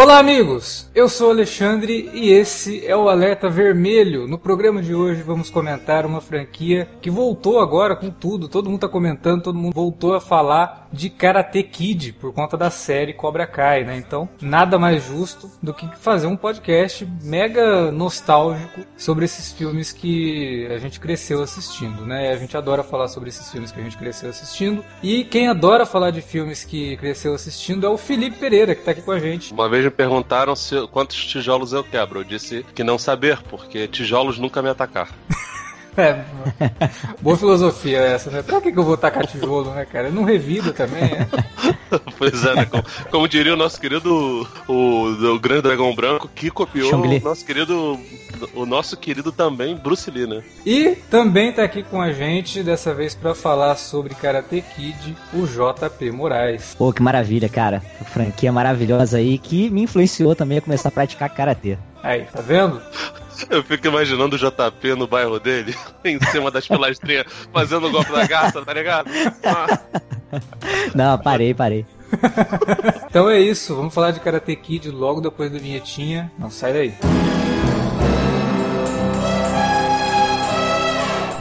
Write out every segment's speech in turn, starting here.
Olá, amigos! Eu sou Alexandre e esse é o Alerta Vermelho. No programa de hoje vamos comentar uma franquia que voltou agora com tudo. Todo mundo tá comentando, todo mundo voltou a falar de Karate Kid por conta da série Cobra Kai, né? Então, nada mais justo do que fazer um podcast mega nostálgico sobre esses filmes que a gente cresceu assistindo, né? A gente adora falar sobre esses filmes que a gente cresceu assistindo. E quem adora falar de filmes que cresceu assistindo é o Felipe Pereira, que tá aqui com a gente. Uma vez me perguntaram se, quantos tijolos eu quebro. Eu disse que não saber, porque tijolos nunca me atacar. É, boa filosofia essa, né? Pra que, que eu vou tacar tijolo, né, cara? Não revida também, é? pois é, né? Como, como, diria o nosso querido o, o grande dragão branco, que copiou o nosso querido o nosso querido também Bruce Lee, né? E também tá aqui com a gente, dessa vez para falar sobre Karate Kid, o JP Moraes. Pô, que maravilha, cara. franquia maravilhosa aí que me influenciou também a começar a praticar Karatê. Aí, tá vendo? Eu fico imaginando o JP no bairro dele, em cima das pilastrinhas, fazendo o golpe da garça, tá ligado? Ah. Não, parei, parei. então é isso, vamos falar de Karate Kid logo depois da vinhetinha. Não sai daí.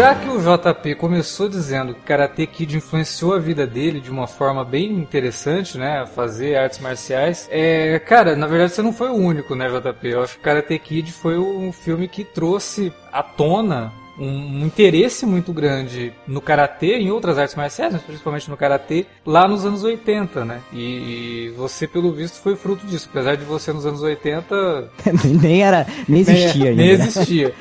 Já que o JP começou dizendo que Karate Kid influenciou a vida dele de uma forma bem interessante, né? Fazer artes marciais. É, cara, na verdade você não foi o único, né, JP? Eu acho que Karate Kid foi um filme que trouxe à tona um, interesse muito grande no karatê, em outras artes marciais, mas principalmente no karatê, lá nos anos 80, né? E, e, você, pelo visto, foi fruto disso. Apesar de você nos anos 80. nem era. Nem existia ainda. Nem existia.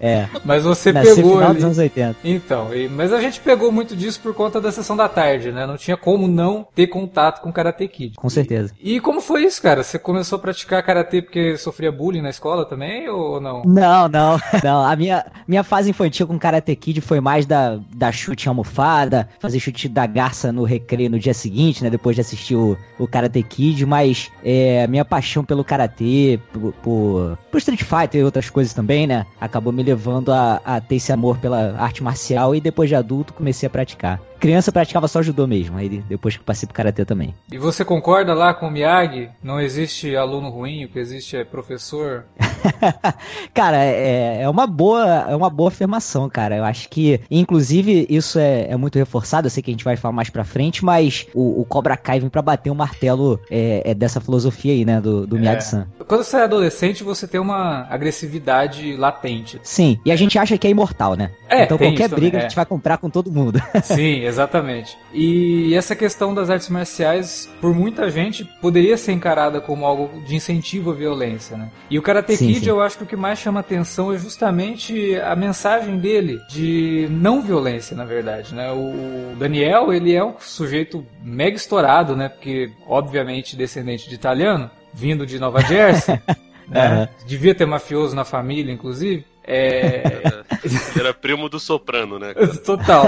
É. Mas você Nasci pegou. Final ali... dos anos 80. Então, e... mas a gente pegou muito disso por conta da sessão da tarde, né? Não tinha como não ter contato com Karate Kid. Com certeza. E, e como foi isso, cara? Você começou a praticar Karate porque sofria bullying na escola também, ou não? Não, não, não. A minha, minha fase infantil com Karate Kid foi mais da, da chute em almofada, fazer chute da garça no recreio no dia seguinte, né? Depois de assistir o, o Karate Kid, mas é, minha paixão pelo Karate, por, por, por Street Fighter e outras coisas também, né? Acabou me levando a, a ter esse amor pela arte marcial e depois de adulto comecei a praticar. Criança praticava só judô mesmo, aí depois que passei pro karatê também. E você concorda lá com o Miyagi? Não existe aluno ruim, o que existe é professor? cara, é, é, uma boa, é uma boa afirmação, cara. Eu acho que, inclusive, isso é, é muito reforçado. Eu sei que a gente vai falar mais pra frente, mas o, o Cobra Kai vem pra bater o um martelo é, é, dessa filosofia aí, né, do, do Miyagi-san. Quando você é adolescente, você tem uma agressividade latente. Sim, e a gente acha que é imortal, né? É, então qualquer briga é. a gente vai comprar com todo mundo. Sim, exatamente. E essa questão das artes marciais, por muita gente, poderia ser encarada como algo de incentivo à violência, né? E o Karate sim, Kid, sim. eu acho que o que mais chama atenção é justamente a mensagem dele de não violência, na verdade, né? O Daniel, ele é um sujeito mega estourado, né? Porque, obviamente, descendente de italiano, vindo de Nova Jersey, né? Uhum. Devia ter mafioso na família, inclusive. É... Era primo do soprano, né? Cara? Total.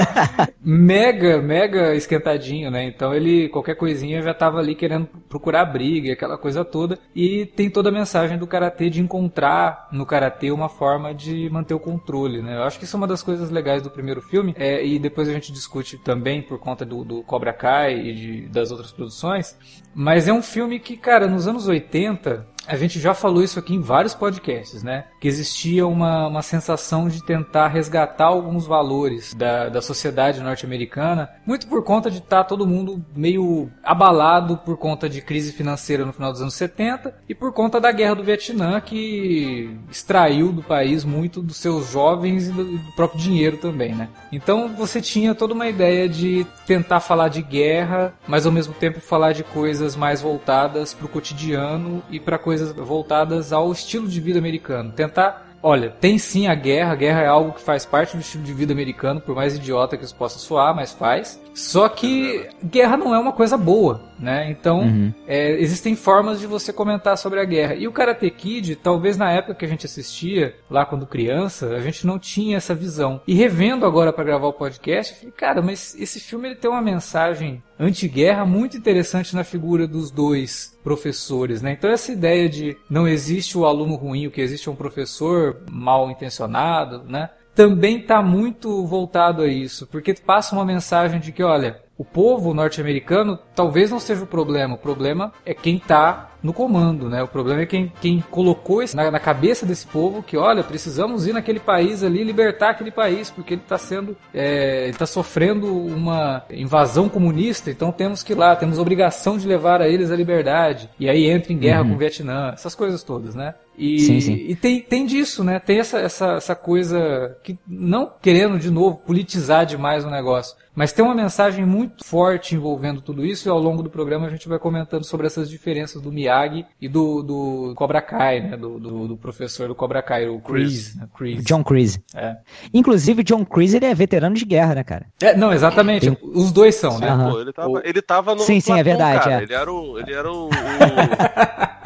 Mega, mega esquentadinho, né? Então ele, qualquer coisinha, já tava ali querendo procurar briga, aquela coisa toda. E tem toda a mensagem do karatê de encontrar no karatê uma forma de manter o controle, né? Eu acho que isso é uma das coisas legais do primeiro filme. É, e depois a gente discute também por conta do, do Cobra Kai e de, das outras produções. Mas é um filme que, cara, nos anos 80, a gente já falou isso aqui em vários podcasts, né? Que existia uma, uma sensação de tentar resgatar alguns valores da, da sociedade norte-americana, muito por conta de estar tá todo mundo meio abalado por conta de crise financeira no final dos anos 70 e por conta da guerra do Vietnã que extraiu do país muito dos seus jovens e do, do próprio dinheiro também, né? Então você tinha toda uma ideia de tentar falar de guerra, mas ao mesmo tempo falar de coisas mais voltadas para o cotidiano e para coisas coisas voltadas ao estilo de vida americano. Tentar Olha, tem sim a guerra. A guerra é algo que faz parte do estilo de vida americano, por mais idiota que isso possa soar, mas faz. Só que guerra não é uma coisa boa, né? Então, uhum. é, existem formas de você comentar sobre a guerra. E o Karate Kid, talvez na época que a gente assistia, lá quando criança, a gente não tinha essa visão. E revendo agora para gravar o podcast, eu falei, cara, mas esse filme ele tem uma mensagem anti-guerra muito interessante na figura dos dois professores, né? Então essa ideia de não existe o aluno ruim, o que existe é um professor mal intencionado, né? Também está muito voltado a isso, porque passa uma mensagem de que, olha, o povo norte-americano talvez não seja o problema, o problema é quem está no comando, né? O problema é quem, quem colocou isso na, na, cabeça desse povo que, olha, precisamos ir naquele país ali, libertar aquele país, porque ele está sendo, é, ele está sofrendo uma invasão comunista, então temos que ir lá, temos obrigação de levar a eles a liberdade. E aí entra em guerra uhum. com o Vietnã, essas coisas todas, né? E, sim, sim. e tem, tem disso, né? Tem essa, essa, essa coisa que, não querendo de novo politizar demais o negócio, mas tem uma mensagem muito forte envolvendo tudo isso e ao longo do programa a gente vai comentando sobre essas diferenças do Miyagi e do, do Cobra Kai, né? Do, do, do professor do Cobra Kai, o Chris. Né? Chris. John Chris. É. Inclusive, John Chris ele é veterano de guerra, né, cara? É, não, exatamente. Tem... Os dois são, né? Pô, ele, tava, ele tava no. Sim, sim, é verdade. É. Ele era o. Ele era o... o...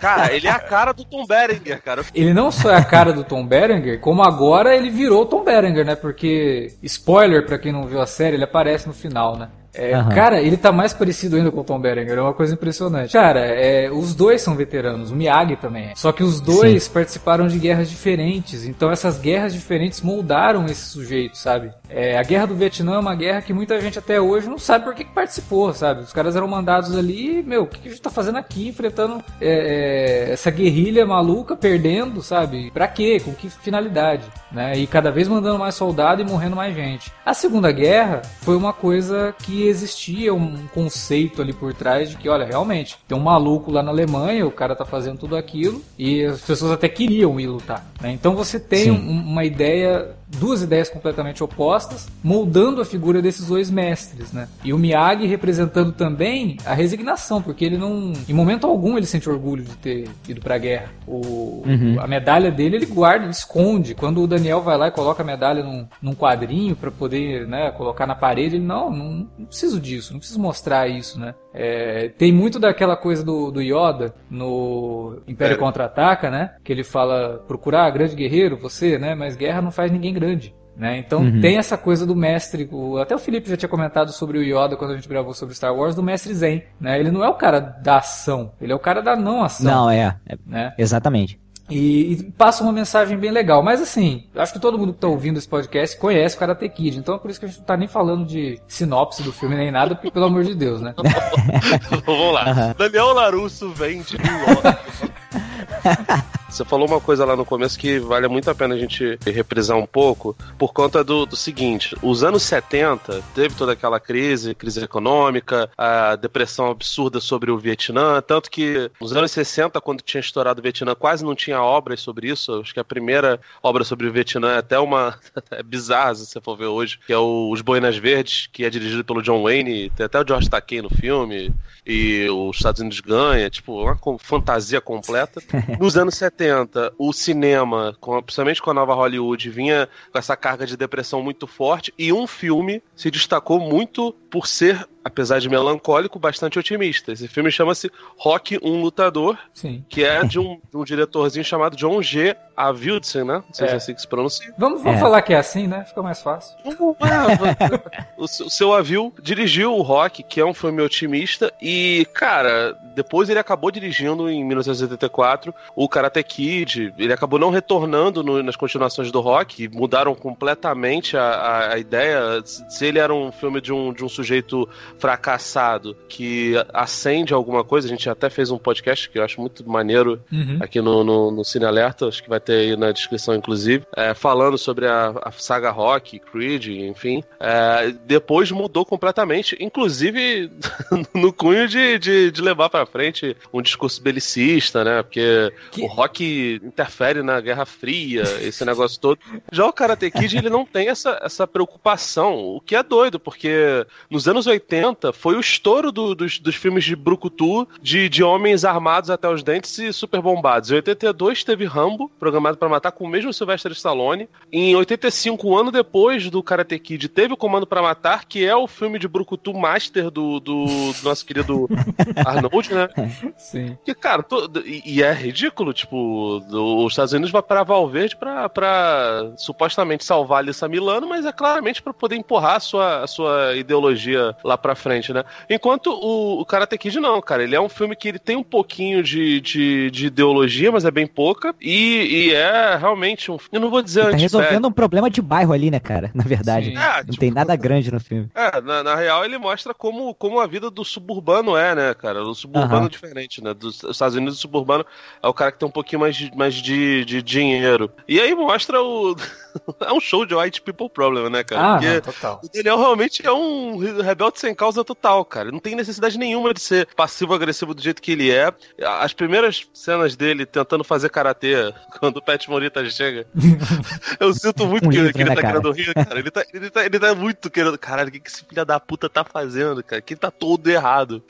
Cara, ele é a cara do Tom Berenger, cara. Ele não só é a cara do Tom Berenger, como agora ele virou Tom Berenger, né? Porque, spoiler para quem não viu a série, ele aparece no final, né? É, uhum. Cara, ele tá mais parecido ainda com o Tom Berenger, é uma coisa impressionante. Cara, é, os dois são veteranos, o Miyagi também é. Só que os dois Sim. participaram de guerras diferentes, então essas guerras diferentes moldaram esse sujeito, sabe? É, a guerra do Vietnã é uma guerra que muita gente até hoje não sabe por que, que participou, sabe? Os caras eram mandados ali, meu, o que, que a gente tá fazendo aqui, enfrentando é, é, essa guerrilha maluca, perdendo, sabe? Pra quê? Com que finalidade? Né? E cada vez mandando mais soldado e morrendo mais gente. A Segunda Guerra foi uma coisa que existia um conceito ali por trás de que, olha, realmente, tem um maluco lá na Alemanha, o cara tá fazendo tudo aquilo, e as pessoas até queriam ir lutar. Né? Então você tem um, uma ideia duas ideias completamente opostas, moldando a figura desses dois mestres, né? E o Miyagi representando também a resignação, porque ele não, em momento algum, ele sente orgulho de ter ido para a guerra. O, uhum. a medalha dele ele guarda, ele esconde. Quando o Daniel vai lá e coloca a medalha num, num quadrinho para poder, né, colocar na parede, ele não, não, não preciso disso, não preciso mostrar isso, né? É, tem muito daquela coisa do, do Yoda no Império é. Contra-Ataca, né? Que ele fala, procurar grande guerreiro, você, né? Mas guerra não faz ninguém grande. Né? Então uhum. tem essa coisa do mestre, o, até o Felipe já tinha comentado sobre o Yoda quando a gente gravou sobre Star Wars, do mestre Zen. Né? Ele não é o cara da ação, ele é o cara da não ação. Não, é. é né? Exatamente. E, e, passa uma mensagem bem legal. Mas assim, acho que todo mundo que está ouvindo esse podcast conhece o Karate Kid. Então é por isso que a gente não tá nem falando de sinopse do filme nem nada, porque pelo amor de Deus, né? Vamos lá. Uhum. Daniel Larusso vem de Você falou uma coisa lá no começo que vale muito a pena a gente reprisar um pouco, por conta do, do seguinte: os anos 70 teve toda aquela crise, crise econômica, a depressão absurda sobre o Vietnã, tanto que nos anos 60, quando tinha estourado o Vietnã, quase não tinha obras sobre isso. Acho que a primeira obra sobre o Vietnã é até uma. é bizarra se você for ver hoje, que é o Os Boinas Verdes, que é dirigido pelo John Wayne, tem até o George Takei no filme, e os Estados Unidos ganha, tipo, uma fantasia completa. Nos anos 70, 70, o cinema, com, principalmente com a nova Hollywood, vinha com essa carga de depressão muito forte e um filme se destacou muito por ser, apesar de melancólico, bastante otimista. Esse filme chama-se Rock, um Lutador, Sim. que é de um, de um diretorzinho chamado John G. Avildsen, né? Não sei É. se é assim que se pronuncia. Vamos, vamos É. falar que é assim, né? Fica mais fácil. o, seu- o seu Avil dirigiu o Rock, que é um filme otimista, e, cara, depois ele acabou dirigindo em 1984 o Karate Kid. Ele acabou não retornando no- nas continuações do Rock, mudaram completamente a, a- a ideia. Se ele era um filme de um, de um sujeito fracassado que acende alguma coisa, a gente até fez um podcast que eu acho muito maneiro Uhum. aqui no, no, no Cine Alerta, acho que vai ter aí na descrição, inclusive, é, falando sobre a, a saga Rock, Creed, enfim. É, depois mudou completamente, inclusive no cunho de, de, de levar pra frente um discurso belicista, né? Porque Que- o Rock interfere na Guerra Fria, esse negócio todo. Já o Karate Kid, ele não tem essa, essa preocupação, o que é doido, porque nos anos 80 foi o estouro do- dos, dos filmes de Brucutu, de, de homens armados até os dentes e super bombados. Em 82 teve Rambo, programado para matar, com o mesmo Sylvester Stallone. Em 85, um ano depois do Karate Kid, teve o Comando para Matar, que é o filme de Brucutu master do, do, do nosso querido Arnold, né? Sim. Que, cara, to- e, é ridículo, tipo, os Estados Unidos vai para Valverde pra, pra supostamente salvar a Alissa Milano, mas é claramente pra poder empurrar a sua, a sua ideologia lá pra frente, né? Enquanto o, o Karate Kid não, cara, ele é um filme que ele tem um pouquinho de, de, de ideologia, mas é bem pouca, e, e é realmente um... Eu não vou dizer Tá anti resolvendo um problema de bairro ali, né, cara? Na verdade. É, Não tipo, tem nada grande no filme. É, na, na real ele mostra como, como a vida do suburbano é, né, cara? O suburbano é diferente, né? Dos Estados Unidos, o suburbano é o cara que tem um pouquinho mais de, mais de, de dinheiro. E aí mostra o. é um show de white people problem, né, cara? Ah, Porque não, total. o Daniel realmente é um rebelde sem causa total, cara. Não tem necessidade nenhuma de ser passivo-agressivo do jeito que ele é. As primeiras cenas dele tentando fazer karatê, quando o Pet Morita chega, eu sinto muito Um que, livro, que ele né, tá cara? querendo rir, cara. Ele tá, ele, tá, ele tá muito querendo. Caralho, o que, que esse filho da puta tá fazendo, cara? Que tá todo errado.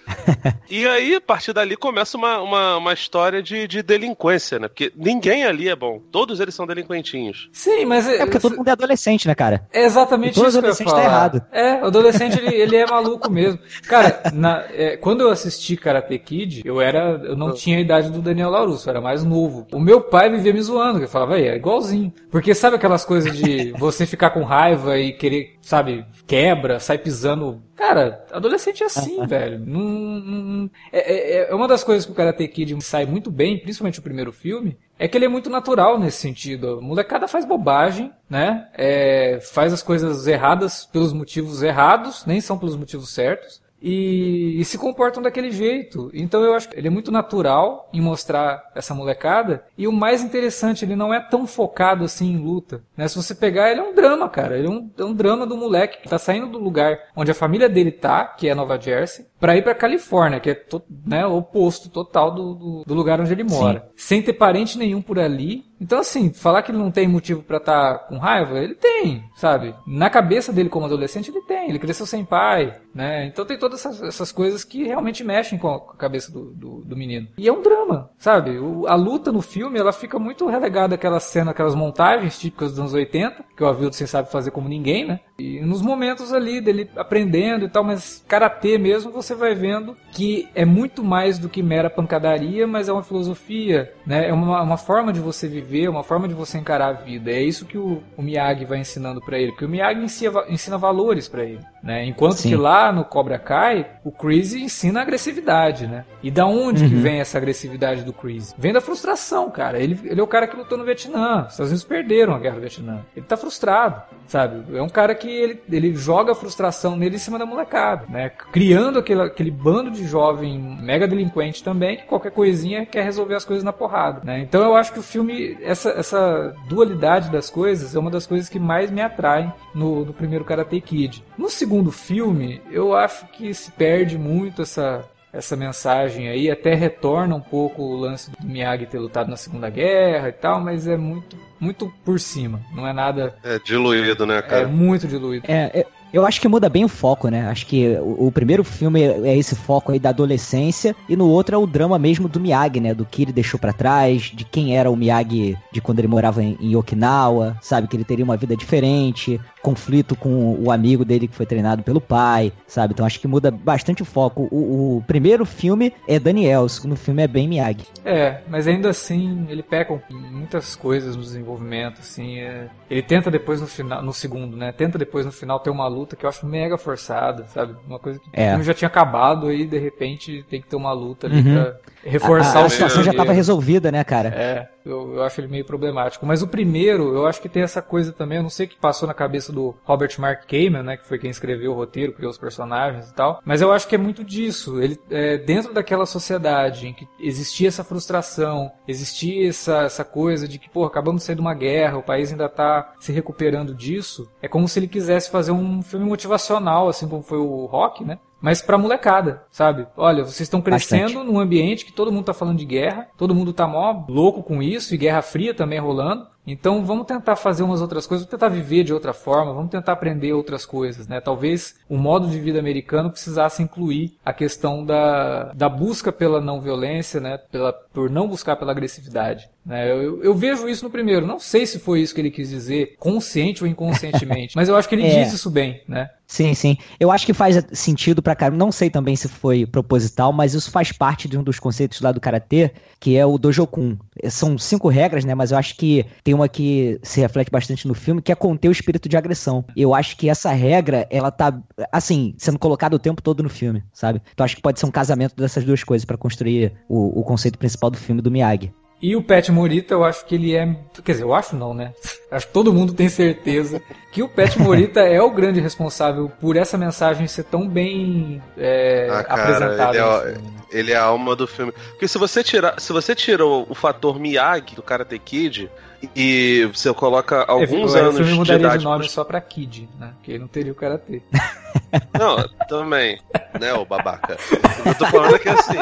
e aí, a partir dali, começa uma, uma, uma história de, de delinquência, né? Porque ninguém ali é bom. Todos eles são delinquentinhos. Sim, mas É porque todo mundo é adolescente, né, cara? É exatamente todo isso que eu ia adolescente tá falar. errado. É, o adolescente ele, ele é maluco mesmo. Cara, na- é, quando eu assisti Karate Kid, eu era, eu não tinha a idade do Daniel Larusso, eu era mais novo. O meu pai vivia me zoando, que eu falava, "Aí, é igualzinho. Porque sabe aquelas coisas de você ficar com raiva e querer, sabe, quebra, sai pisando. Cara, adolescente é assim, velho. Não, não- é, é- é uma das coisas que o Karate Kid sai muito bem, principalmente o primeiro filme, é que ele é muito natural nesse sentido. A molecada faz bobagem, né? É, faz as coisas erradas pelos motivos errados, nem são pelos motivos certos. E, e se comportam daquele jeito. Então eu acho que ele é muito natural em mostrar essa molecada. E o mais interessante, ele não é tão focado assim em luta. Né? Se você pegar, ele é um drama, cara. Ele é um, é um drama do moleque que tá saindo do lugar onde a família dele tá, que é Nova Jersey, pra ir pra Califórnia, que é to, né, o oposto total do, do, do lugar onde ele mora. Sem ter parente nenhum por ali. Então, assim, falar que ele não tem motivo pra estar com raiva, ele tem, sabe? Na cabeça dele como adolescente, ele tem. Ele cresceu sem pai, né? Então tem todas essas, essas coisas que realmente mexem com a, cabeça do, do, do menino. E é um drama, sabe? O- a luta no filme, ela fica muito relegada àquela cena, aquelas montagens típicas dos anos 80, que o Avildo sabe fazer como ninguém, né? E nos momentos ali dele aprendendo e tal, mas karatê mesmo, você vai vendo que é muito mais do que mera pancadaria, mas é uma filosofia, né? É uma, uma forma de você viver, uma forma de você encarar a vida. É isso que o, o Miyagi vai ensinando pra ele, porque o Miyagi ensina, ensina valores pra ele, né? Enquanto Sim. que lá no Cobra Kai, o Chris ensina agressividade, né? E da onde que vem essa agressividade do Chris? Vem da frustração, cara. Ele, ele é o cara que lutou no Vietnã. Os Estados Unidos perderam a guerra do Vietnã. Ele tá frustrado, sabe? É um cara que ele, ele joga a frustração nele em cima da molecada, né? Criando aquele, aquele bando de jovem mega delinquente também, que qualquer coisinha quer resolver as coisas na porrada, né? Então eu acho que o filme, essa, essa dualidade das coisas é uma das coisas que mais me atraem no, no primeiro Karate Kid. No segundo filme, eu acho que se perde muito essa essa mensagem aí, até retorna um pouco o lance do Miyagi ter lutado na Segunda Guerra e tal, mas é muito muito por cima, não é nada É diluído, né, é cara? muito diluído. É, é, Eu acho que muda bem o foco, né? Acho que o, o, primeiro filme é esse foco aí da adolescência e no outro é o drama mesmo do Miyagi, né? Do que ele deixou para trás, de quem era o Miyagi de quando ele morava em, em Okinawa, sabe? Que ele teria uma vida diferente, conflito com o amigo dele que foi treinado pelo pai, sabe? Então acho que muda bastante o foco. O, o primeiro filme é Daniel, o segundo filme é bem Miyagi. É, mas ainda assim ele peca muitas coisas no desenvolvimento, assim. É... Ele tenta depois no final, no segundo, né? Tenta depois no final ter uma luta que eu acho mega forçada, sabe? Uma coisa que é. o filme já tinha acabado e de repente tem que ter uma luta ali uhum. pra reforçar a, a, a situação já estava resolvida, né, cara? É. Eu, eu, acho ele meio problemático. Mas o primeiro, eu acho que tem essa coisa também, eu não sei o que passou na cabeça do Robert Mark Kamen, né, que foi quem escreveu o roteiro, criou os personagens e tal. Mas eu acho que é muito disso. Ele, é, dentro daquela sociedade em que existia essa frustração, existia essa, essa coisa de que, pô, acabamos de sair de uma guerra, o país ainda tá se recuperando disso, é como se ele quisesse fazer um filme motivacional, assim como foi o Rock, né? Mas pra molecada, sabe? Olha, vocês estão crescendo Bastante. num ambiente que todo mundo tá falando de guerra, todo mundo tá mó louco com isso, e Guerra Fria também rolando. Então vamos tentar fazer umas outras coisas, vamos tentar viver de outra forma, vamos tentar aprender outras coisas, né? Talvez o modo de vida americano precisasse incluir a questão da, da busca pela não violência, né? Pela, por não buscar pela agressividade. Né? Eu, eu, vejo isso no primeiro. Não sei se foi isso que ele quis dizer, consciente ou inconscientemente, mas eu acho que ele é. diz isso bem, né? Sim, sim. Eu acho que faz sentido pra caramba. Não sei também se foi proposital, mas isso faz parte de um dos conceitos lá do karatê, que é o Dojokun. São cinco regras, né? Mas eu acho que tem uma que se reflete bastante no filme, que é conter o espírito de agressão. Eu acho que essa regra, ela tá, assim, sendo colocada o tempo todo no filme, sabe? Então acho que pode ser um casamento dessas duas coisas para construir o, o conceito principal do filme do Miyagi. E o Pet Morita, eu acho que ele é. Quer dizer, eu acho não, né? Acho que todo mundo tem certeza que o Pet Morita é o grande responsável por essa mensagem ser tão bem é, ah, cara, apresentada. Ele é, ele é, a alma do filme. Porque se você tirar, se você tira o, o fator Miyagi do Karate Kid, e você coloca alguns é, anos de mudaria de, nome só pra Kid, né? Porque não teria o Karatê. Não, também, né, o babaca. Eu tô falando que assim,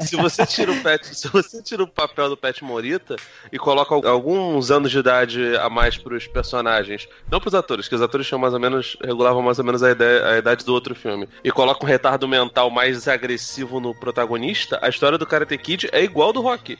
se você tira o Pet, se você tira o papel do Pet Morita e coloca alguns anos de idade a mais pros personagens, não pros atores, que os atores tinham mais ou menos, regulavam mais ou menos a, ideia, a idade do outro filme, e coloca um retardo mental mais agressivo no protagonista, a história do Karate Kid é igual do Rock.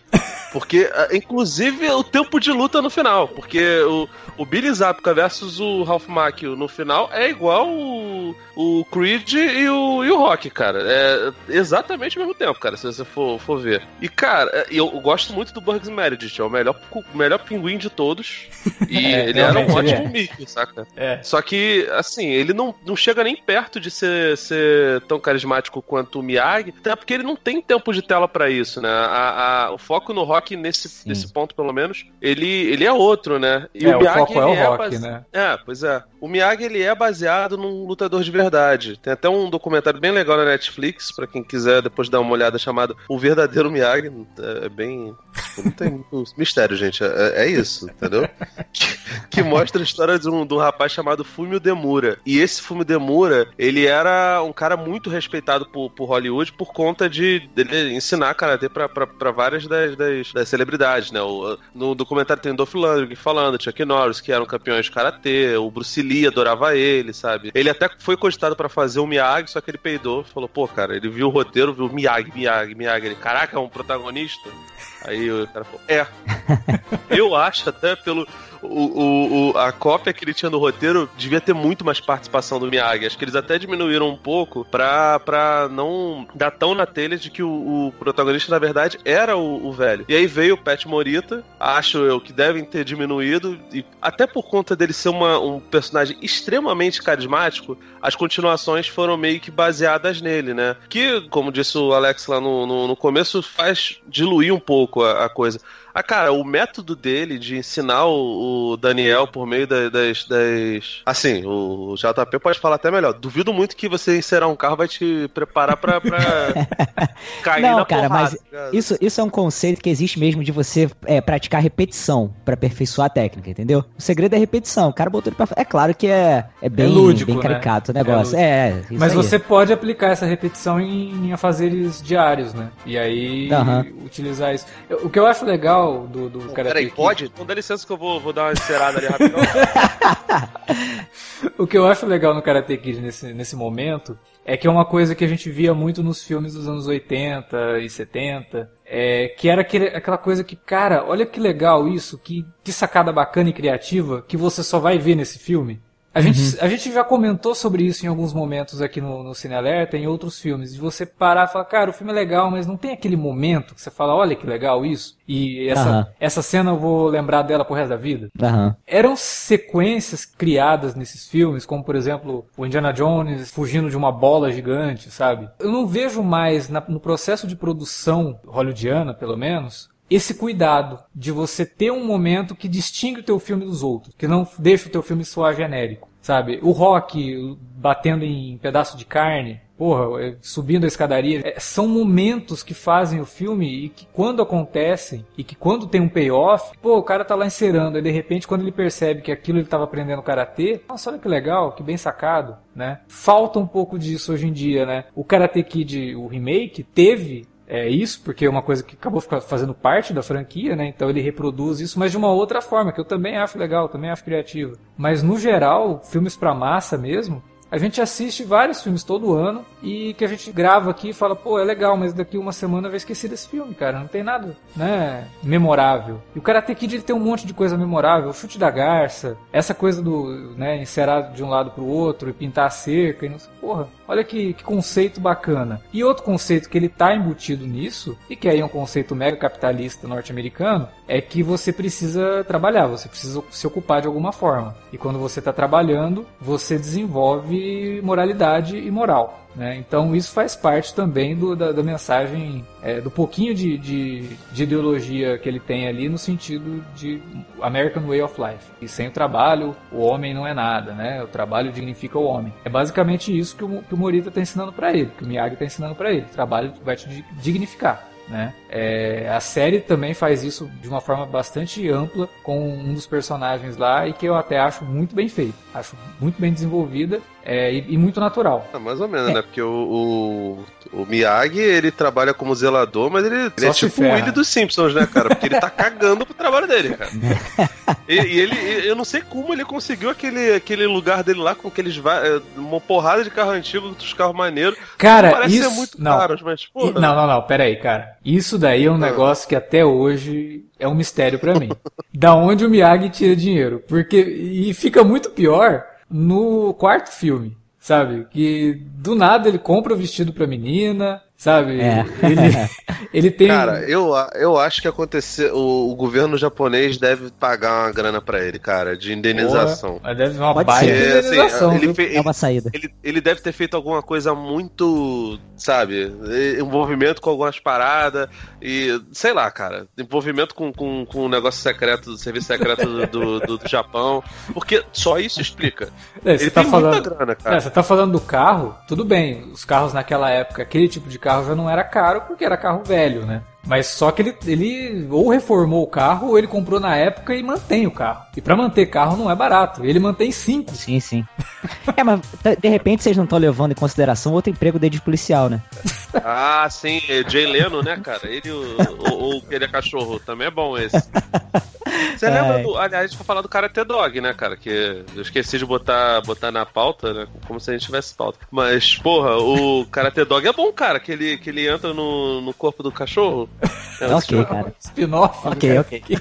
Porque, inclusive, o tempo de luta no final. Porque o, o Billy Zapka versus o Ralph Macchio no final é igual o, o Creed e o, e o Rock, cara. É exatamente o mesmo tempo, cara, se você for, for ver. E, cara, é, eu, gosto muito do Bugs Meredith, é o melhor, o melhor pinguim de todos. E é, ele era um ótimo é. Mickey, saca? É. Só que, assim, ele não, não chega nem perto de ser, ser tão carismático quanto o Miyagi, até porque ele não tem tempo de tela para isso, né? A, a, o foco no Rock, nesse, nesse ponto, pelo menos, ele, ele é outro, né? E é, o Miyagi, foco é o é rock, base... né? É, pois é. O Miyagi ele é baseado num lutador de verdade. Tem até um documentário bem legal na Netflix, para quem quiser depois dar uma olhada, chamado O Verdadeiro Miyagi. É bem. Não tem mistério, gente. É, é isso, entendeu? que, que, mostra a história de um, de um rapaz chamado Fumio Demura. E esse Fumio Demura, ele era um cara muito respeitado por, por Hollywood por conta de dele ensinar karatê pra várias das, das, das celebridades, né? O, no documentário tem o Dolph Lundgren falando, Chuck Norris, que eram campeões de karatê, o Bruce Lee Lee adorava ele, sabe? Ele até foi cogitado para fazer o Miyagi, só que ele peidou, falou, pô, cara, ele viu o roteiro, viu Miyagi, Miyagi, Miyagi. Ele, caraca, é um protagonista? Aí o cara falou, é. Eu acho até pelo o, o, a cópia que ele tinha no roteiro devia ter muito mais participação do Miyagi. Acho que eles até diminuíram um pouco pra, pra não dar tão na telha de que o, o protagonista, na verdade, era o, o, velho. E aí veio o Pet Morita, acho eu que devem ter diminuído, e até por conta dele ser uma, um personagem extremamente carismático, as continuações foram meio que baseadas nele, né? Que, como disse o Alex lá no, no, no começo, faz diluir um pouco a, a coisa. Ah, cara, o método dele de ensinar o, o Daniel por meio das, das, das, Assim, o JP pode falar até melhor. Duvido muito que você encerar um carro vai te preparar pra, pra cair Não, na cara, porrada. mas isso, isso é um conceito que existe mesmo de você é, praticar repetição para aperfeiçoar a técnica, entendeu? O segredo é repetição. O cara botou ele pra. É claro que é, é bem, é lúdico, bem né? caricato né? o negócio. É, é Mas aí. você pode aplicar essa repetição em, em afazeres diários, né? E aí uhum. utilizar isso. O que eu acho legal do, do Pô, Karate Peraí, Kid. pode? Então dá licença que eu vou, vou dar uma encerada ali rapidão. O que eu acho legal no Karate Kid nesse, nesse momento é que é uma coisa que a gente via muito nos filmes dos anos 80 e 70, é, que era aquele, aquela coisa que, cara, olha que legal isso, que, que sacada bacana e criativa que você só vai ver nesse filme. A gente, a gente já comentou sobre isso em alguns momentos aqui no, no Cine Alerta, em outros filmes, de você parar e falar, cara, o filme é legal, mas não tem aquele momento que você fala, olha que legal isso, e essa, Aham. essa cena eu vou lembrar dela pro resto da vida Aham. eram sequências criadas nesses filmes, como por exemplo o Indiana Jones fugindo de uma bola gigante, sabe? Eu não vejo mais na- no processo de produção hollywoodiana, pelo menos, esse cuidado de você ter um momento que distingue o teu filme dos outros, que não deixa o teu filme soar genérico, sabe? O rock batendo em pedaço de carne, porra, é, subindo a escadaria, é, são momentos que fazem o filme e que quando acontecem e que quando tem um payoff, pô, o cara tá lá encerando, e de repente quando ele percebe que aquilo ele tava aprendendo karatê, nossa, olha que legal, que bem sacado, né? Falta um pouco disso hoje em dia, né? O Karate Kid, o remake, teve é isso, porque é uma coisa que acabou fazendo parte da franquia, né? Então ele reproduz isso, mas de uma outra forma, que eu também acho legal, também acho criativo. Mas no geral, filmes pra massa mesmo, a gente assiste vários filmes todo ano e que a gente grava aqui e fala, pô, é legal, mas daqui uma semana eu vou esquecer desse filme, cara. Não tem nada, né, memorável. E o Karate Kid ele tem um monte de coisa memorável. O chute da garça, essa coisa do, né, encerar de um lado pro outro e pintar a cerca e não sei, porra. Olha que, que conceito bacana. E outro conceito que ele tá embutido nisso, e que aí é um conceito mega capitalista norte-americano, é que você precisa trabalhar, você precisa se ocupar de alguma forma. E quando você está trabalhando, você desenvolve moralidade e moral. Né? Então isso faz parte também do- da, da mensagem, é, do pouquinho de, de, de ideologia que ele tem ali no sentido de American Way of Life. E sem o trabalho, o homem não é nada, né? O trabalho dignifica o homem. É basicamente isso que o, que o Morita está ensinando para ele, que o Miyagi está ensinando para ele. O trabalho vai te di- dignificar. Né? É, a série também faz isso de uma forma bastante ampla com um dos personagens lá e que eu até acho muito bem feito. Acho muito bem desenvolvida é, e, e muito natural. Ah, mais ou menos, né? Porque o, o, o Miyagi, ele trabalha como zelador, mas ele, ele é tipo o ferra. Willy dos Simpsons, né, cara? Porque ele tá cagando pro trabalho dele, cara. E, e ele, e eu não sei como ele conseguiu aquele, aquele lugar dele lá com aqueles eh, uma porrada de carro antigo, dos carros maneiros. Cara, Não parece isso ser muito não. caros, mas, E- porra. Não, não, não, pera aí, cara. Isso daí é um Ah. negócio que até hoje é um mistério pra mim. da onde o Miyagi tira dinheiro? Porque e fica muito pior no quarto filme, sabe? Que do nada ele compra o vestido pra menina, sabe? É. Ele ele tem Cara, eu, eu acho que aconteceu. O, o governo japonês deve pagar uma grana pra ele, cara, de indenização. Porra, deve ser uma Pode baita ser. É, assim, indenização, ele viu? fe- É uma saída. Ele, ele deve ter feito alguma coisa muito, sabe, envolvimento com algumas paradas e, sei lá, cara, envolvimento com, com, com um negócio secreto, do serviço secreto do, do, do- do Japão, porque só isso explica. É, você Ele tá tem falando muita grana, cara. É, você tá falando do carro, tudo bem, os carros naquela época, aquele tipo de carro já não era caro porque era carro velho, né? Mas só que ele, ele ou reformou o carro ou ele comprou na época e mantém o carro. E pra manter carro não é barato. Ele mantém cinco. Sim, sim. É, mas de repente vocês não estão levando em consideração outro emprego dele de policial, né? Ah, sim, é Jay Leno, né, cara? Ele, o, o, o- ele é cachorro, também é bom esse. Você lembra Ai. do. Aliás, a gente vai falar do Karate Dog, né, cara? Que eu esqueci de botar, botar na pauta, né? Como se a gente tivesse pauta. Mas, porra, o Karate Dog é bom, cara, que ele, que ele entra no, no corpo do cachorro. É, ok, cara. Spin-off. Ok, ok.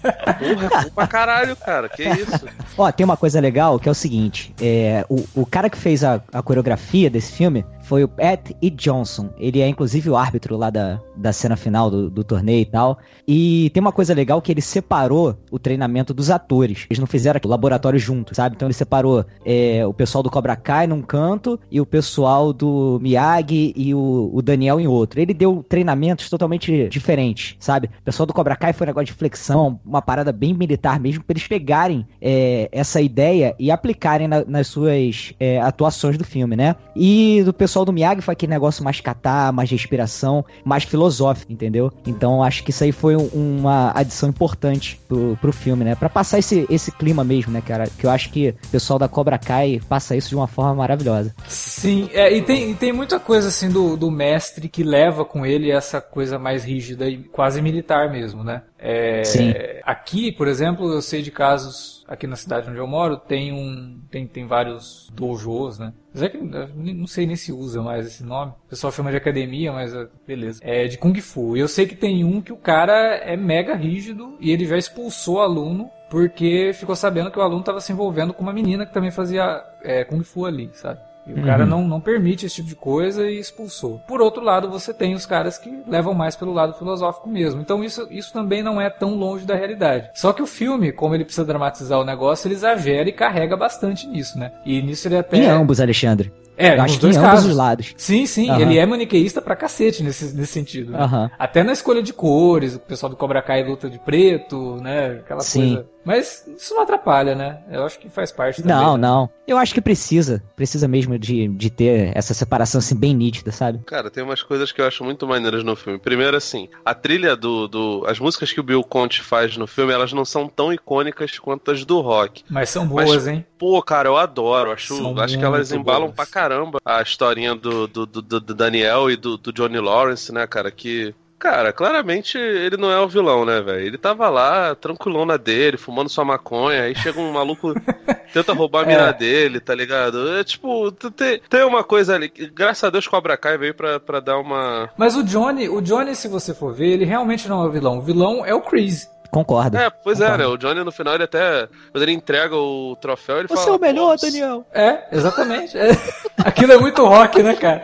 Porra, é pra caralho, cara. Que isso? Ó, tem uma coisa legal que é o seguinte: é, o, o cara que fez a, a coreografia desse filme foi o Pat E. Johnson. Ele é inclusive o árbitro lá da, da cena final do, do torneio e tal. E tem uma coisa legal que ele separou o treinamento dos atores. Eles não fizeram o laboratório juntos, sabe? Então ele separou é, o pessoal do Cobra Kai num canto e o pessoal do Miyagi e o, o Daniel em outro. Ele deu treinamentos totalmente diferentes, sabe? O pessoal do Cobra Kai foi um negócio de flexão, uma parada bem militar mesmo, pra eles pegarem é, essa ideia e aplicarem na- nas suas é, atuações do filme, né? E do pessoal do Miyagi foi aquele negócio mais catar, mais respiração, mais filosófico, entendeu? Então acho que isso aí foi um- uma adição importante pro, pro filme, né? Pra passar esse, esse clima mesmo, né, cara? Que eu acho que o pessoal da Cobra Kai passa isso de uma forma maravilhosa. Sim, é, e, tem, e tem muita coisa assim do, do mestre que leva com ele essa coisa mais rígida e quase militar mesmo, né? É, Sim. Aqui, por exemplo, eu sei de casos aqui na cidade onde eu moro, tem um tem, tem vários dojos, né? Que eu não sei nem se usa mais esse nome. O pessoal chama de academia, mas é, beleza. É de Kung Fu. E eu sei que tem um que o cara é mega rígido e ele já expulsou o aluno porque ficou sabendo que o aluno estava se envolvendo com uma menina que também fazia é, Kung Fu ali, sabe? E o cara não, não permite esse tipo de coisa e expulsou. Por outro lado, você tem os caras que levam mais pelo lado filosófico mesmo. Então isso, isso também não é tão longe da realidade. Só que o filme, como ele precisa dramatizar o negócio, ele exagera e carrega bastante nisso, né? E nisso ele até. Em ambos, Alexandre. É, Eu acho que dois em ambos casos. os lados. Sim, sim, Aham. ele é maniqueísta pra cacete nesse, nesse sentido. né? Aham. Até na escolha de cores, o pessoal do Cobra Kai luta de preto, né? Aquela Sim. coisa. Mas isso não atrapalha, né? Eu acho que faz parte também. Não, não. Eu acho que precisa. Precisa mesmo de, de ter essa separação assim bem nítida, sabe? Cara, tem umas coisas que eu acho muito maneiras no filme. Primeiro, assim, a trilha do, do. As músicas que o Bill Conte faz no filme, elas não são tão icônicas quanto as do rock. Mas são boas, hein? Pô, cara, eu adoro. Acho, São acho que elas embalam boas. pra caramba a historinha do, do, do, do- do Daniel e do, do Johnny Lawrence, né, cara? Que. Cara, claramente ele não é o vilão, né, velho? Ele tava lá, tranquilão na dele, fumando sua maconha, aí chega um maluco, tenta roubar a mina É. dele, tá ligado? É tipo, tem, tem uma coisa ali. que, Graças a Deus Cobra Kai veio pra, pra dar uma. Mas o Johnny, o Johnny, se você for ver, ele realmente não é o vilão. O vilão é o Chris. Concordo. É, pois é, Concordo. né? O Johnny no final ele até. Quando ele entrega o troféu, ele Você fala. é o melhor, "Pô, Daniel. É, exatamente. É. Aquilo é muito rock, né, cara?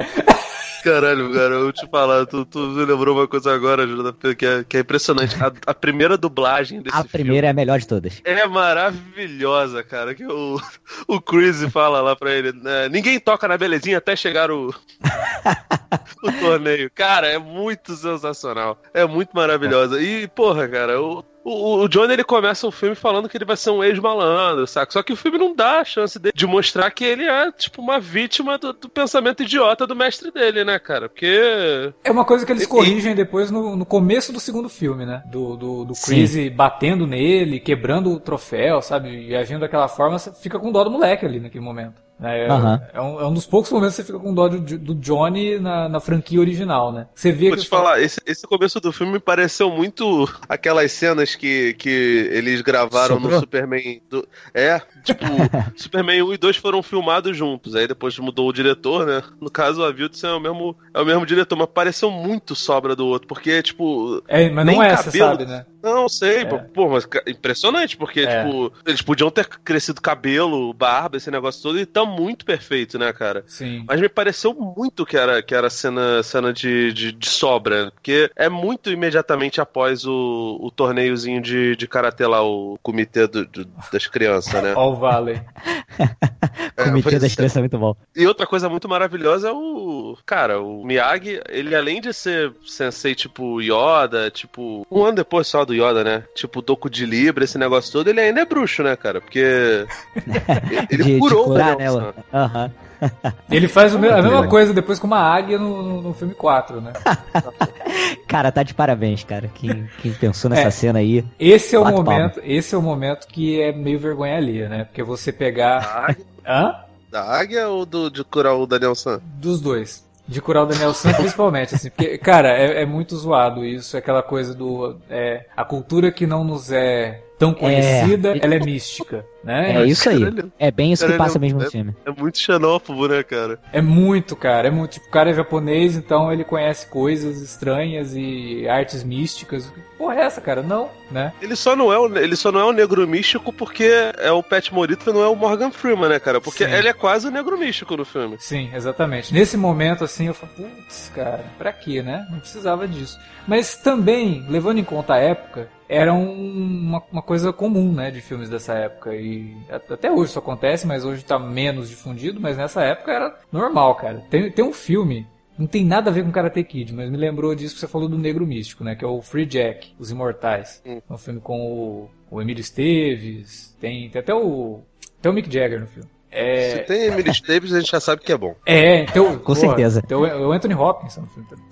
Caralho, cara, eu te falar, tu, tu me lembrou uma coisa agora, JP, que é, que é impressionante. A, a primeira dublagem desse A primeira é a melhor de todas. é maravilhosa, cara. Que o, o Chris fala lá pra ele: né, ninguém toca na belezinha até chegar o, o torneio. Cara, é muito sensacional. É muito maravilhosa. E, porra, cara, o. O, o Johnny ele começa o filme falando que ele vai ser um ex-malandro, saca? Só que o filme não dá a chance dele de mostrar que ele é, tipo, uma vítima do, do pensamento idiota do mestre dele, né, cara? Porque É uma coisa que eles E- corrigem depois no, no começo do segundo filme, né? Do, do, do Chris batendo nele, quebrando o troféu, sabe? E agindo daquela forma, você fica com dó do moleque ali naquele momento. Né? É, Aham. é, um, é um dos poucos momentos que você fica com dó do, do Johnny na, na franquia original, né? Você vê Vou que te falar, esse, esse começo do filme me pareceu muito aquelas cenas que, que eles gravaram Sobrou? no Superman. do- é, tipo, Superman 1 e 2 foram filmados juntos. Aí depois mudou o diretor, né? No caso, a Wildson é o mesmo, é o mesmo diretor, mas pareceu muito sobra do outro. Porque, tipo. É, mas não é, você cabelo- sabe, né? Não, sei, É. pô, mas impressionante, porque, É. tipo, eles podiam ter crescido cabelo, barba, esse negócio todo, e tá muito perfeito, né, cara? Sim. Mas me pareceu muito que era, que era cena, cena de, de, de sobra. Porque é muito imediatamente após o, o torneiozinho de, de karatê lá, o comitê do- do- das crianças, né? Ó o Valley. É, Comitê das crianças é muito bom. E outra coisa muito maravilhosa é o. Cara, o Miyagi, ele além de ser sensei tipo Yoda, tipo. Um ano depois só do Yoda, né? Tipo Doku de Libra, esse negócio todo, ele ainda é bruxo, né, cara? Porque. Ele de, curou de curar, o San. Aham. Ele faz a mesma coisa depois com uma águia no, no, filme 4, né? Cara, tá de parabéns, cara. Quem, quem pensou nessa É. cena aí. Esse é o momento, esse é o momento que é meio vergonha alheia, né? Porque você pegar. Da águia, Hã? da águia ou do, de curar o Daniel San? Dos dois. De curar o Daniel San, principalmente, assim. Porque, cara, é, é muito zoado isso. É aquela coisa do. é, a cultura que não nos é tão conhecida, ela é mística, né? É isso aí. Caralho. É bem isso que passa mesmo no é- filme. É muito xenófobo, né, cara? É muito, cara. É muito. Tipo, o cara é japonês, então ele conhece coisas estranhas e artes místicas. Porra, é essa, cara? Não, né? Ele só não é o, ele só não é o negro místico porque é o Pat Morita não é o Morgan Freeman, né, cara? Porque Sim. ele é quase o negro místico no filme. Sim, exatamente. Nesse momento, assim, eu falo, putz, cara, pra quê, né? Não precisava disso. Mas também, levando em conta a época, era um- uma, uma coisa comum, né, de filmes dessa época. E até hoje isso acontece, mas hoje tá menos difundido, mas nessa época era normal, cara. Tem, tem um filme, não tem nada a ver com Karate Kid, mas me lembrou disso que você falou do Negro Místico, né, que é o Free Jack, Os Imortais. Hum. É um filme com o, o Emílio Esteves, tem, tem até o... Tem o Mick Jagger no filme. É, Se tem Emily Staples, a gente já sabe que é bom. é, então, Com certeza. Então, o Anthony Hopkins no filme também.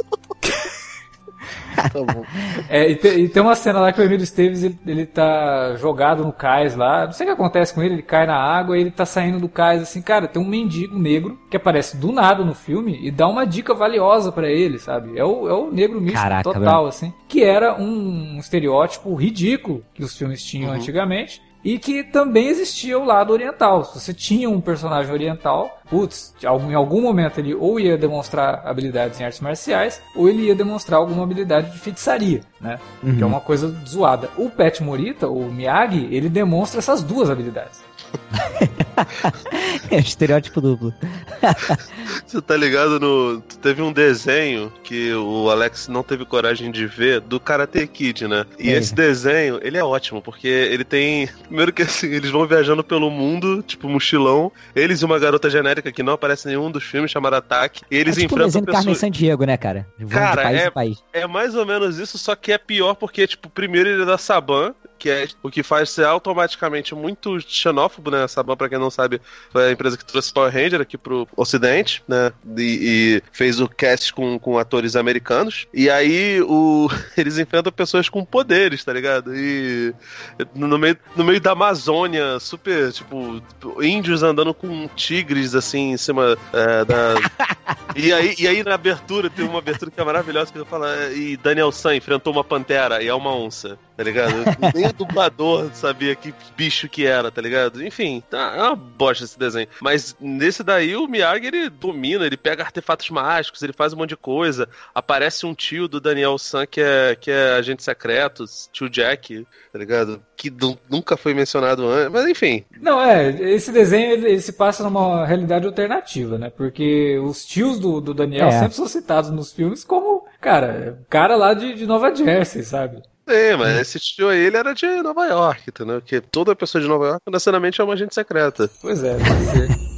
Tá bom. É, e, te- e tem uma cena lá que o Emílio Esteves ele, ele tá jogado no cais lá. Não sei o que acontece com ele, ele cai na água e ele tá saindo do cais assim. Cara, tem um mendigo negro que aparece do nada no filme e dá uma dica valiosa pra ele, sabe? É o, é o negro místico Caraca, total, assim. Que era um, estereótipo ridículo que os filmes tinham antigamente. E que também existia o lado oriental. Se você tinha um personagem oriental, putz, em algum momento ele ou ia demonstrar habilidades em artes marciais, ou ele ia demonstrar alguma habilidade de feitiçaria, né? Que é uma coisa zoada. O Pet Morita, o Miyagi, ele demonstra essas duas habilidades. É estereótipo duplo. Você tá ligado no. Teve um desenho que o Alex não teve coragem de ver do Karate Kid, né? E É. esse desenho, ele é ótimo, porque ele tem. Primeiro que assim, eles vão viajando pelo mundo, tipo mochilão. Eles e uma garota genérica que não aparece em nenhum dos filmes, chamada Ataque. E eles é tipo um enfrentam desenho do Carmen pessoas. Sandiego, né, cara? Cara, é-. É mais ou menos isso, só que é pior porque, tipo, primeiro ele é da Saban, que é o que faz ser automaticamente muito xenófobo, né? A Saban, pra quem não sabe, foi a empresa que trouxe Power Ranger aqui pro Ocidente, né? E, e fez o cast com, com atores americanos. E aí o, eles enfrentam pessoas com poderes, tá ligado? E no meio, no meio da Amazônia, super, tipo, índios andando com tigres, assim, em cima é, da, e aí, e aí na abertura, tem uma abertura que é maravilhosa que eu falo, é, e Daniel San enfrentou uma pantera e é uma onça, tá ligado? Nem o dublador sabia que bicho que era, tá ligado? Enfim, tá, é uma bosta esse desenho. Mas nesse daí o Miyagi ele domina, ele pega artefatos mágicos, ele faz um monte de coisa. Aparece um tio do Daniel San que é, que é agente secreto, tio Jack, tá ligado? Que nu- nunca foi mencionado antes, mas enfim. Não, é, esse desenho ele, ele se passa numa realidade alternativa, né? Porque os tios do, do Daniel É. sempre são citados nos filmes como, cara, cara lá de, de Nova Jersey, sabe? É, mas esse tio aí, ele era de Nova York, entendeu? Porque toda pessoa de Nova York, necessariamente, é uma agente secreta. Pois é, pode ser.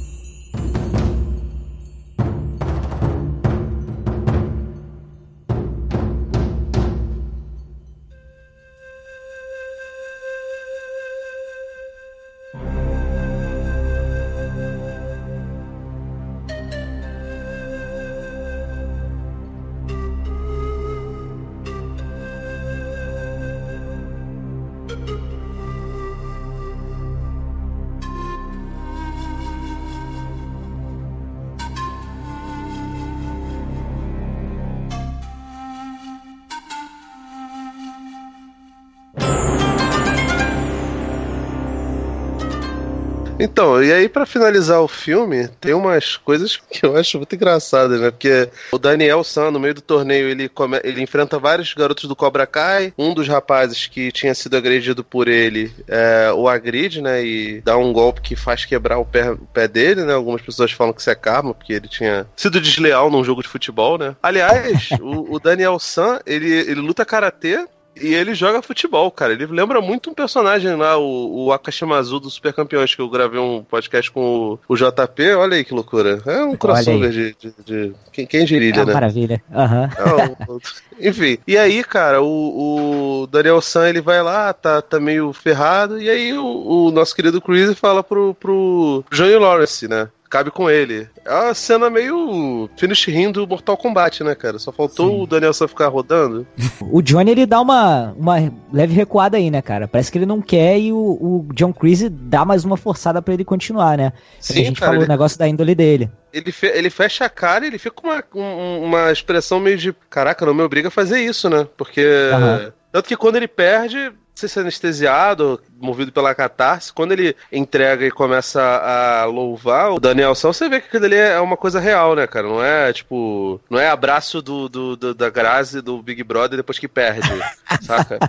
Então, e aí pra finalizar o filme, tem umas coisas que eu acho muito engraçadas, né? Porque o Daniel San, no meio do torneio, ele, come... ele enfrenta vários garotos do Cobra Kai. Um dos rapazes que tinha sido agredido por ele é, o agride, né? E dá um golpe que faz quebrar o pé, o pé dele, né? Algumas pessoas falam que isso é karma, porque ele tinha sido desleal num jogo de futebol, né? Aliás, o, o Daniel San, ele, ele luta karatê. E ele joga futebol, cara. Ele lembra muito um personagem lá, o, o Akashimazu do Super Campeões, que eu gravei um podcast com o, o JP. Olha aí que loucura. É um crossover de, de, de- Quem, quem É diria, uma né? maravilha. Aham. É um- Enfim, e aí, cara, o, o Daniel San ele vai lá, tá, tá meio ferrado, e aí o, o nosso querido Chris fala pro, pro Johnny Lawrence, né? Cabe com ele. É uma cena meio finish rim do Mortal Kombat, né, cara? Só faltou Sim. o Daniel San ficar rodando. O Johnny ele dá uma, uma leve recuada aí, né, cara? Parece que ele não quer e o, o John Creasy dá mais uma forçada pra ele continuar, né? Sim, a gente cara, falou ele- o negócio da índole dele. Ele, fe- ele fecha a cara e ele fica com uma, um- uma expressão meio de caraca, não me obriga a fazer isso, né? Porque. Aham. Tanto que quando ele perde, se ser anestesiado, movido pela catarse, quando ele entrega e começa a louvar o Daniel San, você vê que aquilo ali é uma coisa real, né, cara? Não é tipo. Não é abraço do, do, do- da Grazi do Big Brother depois que perde, saca?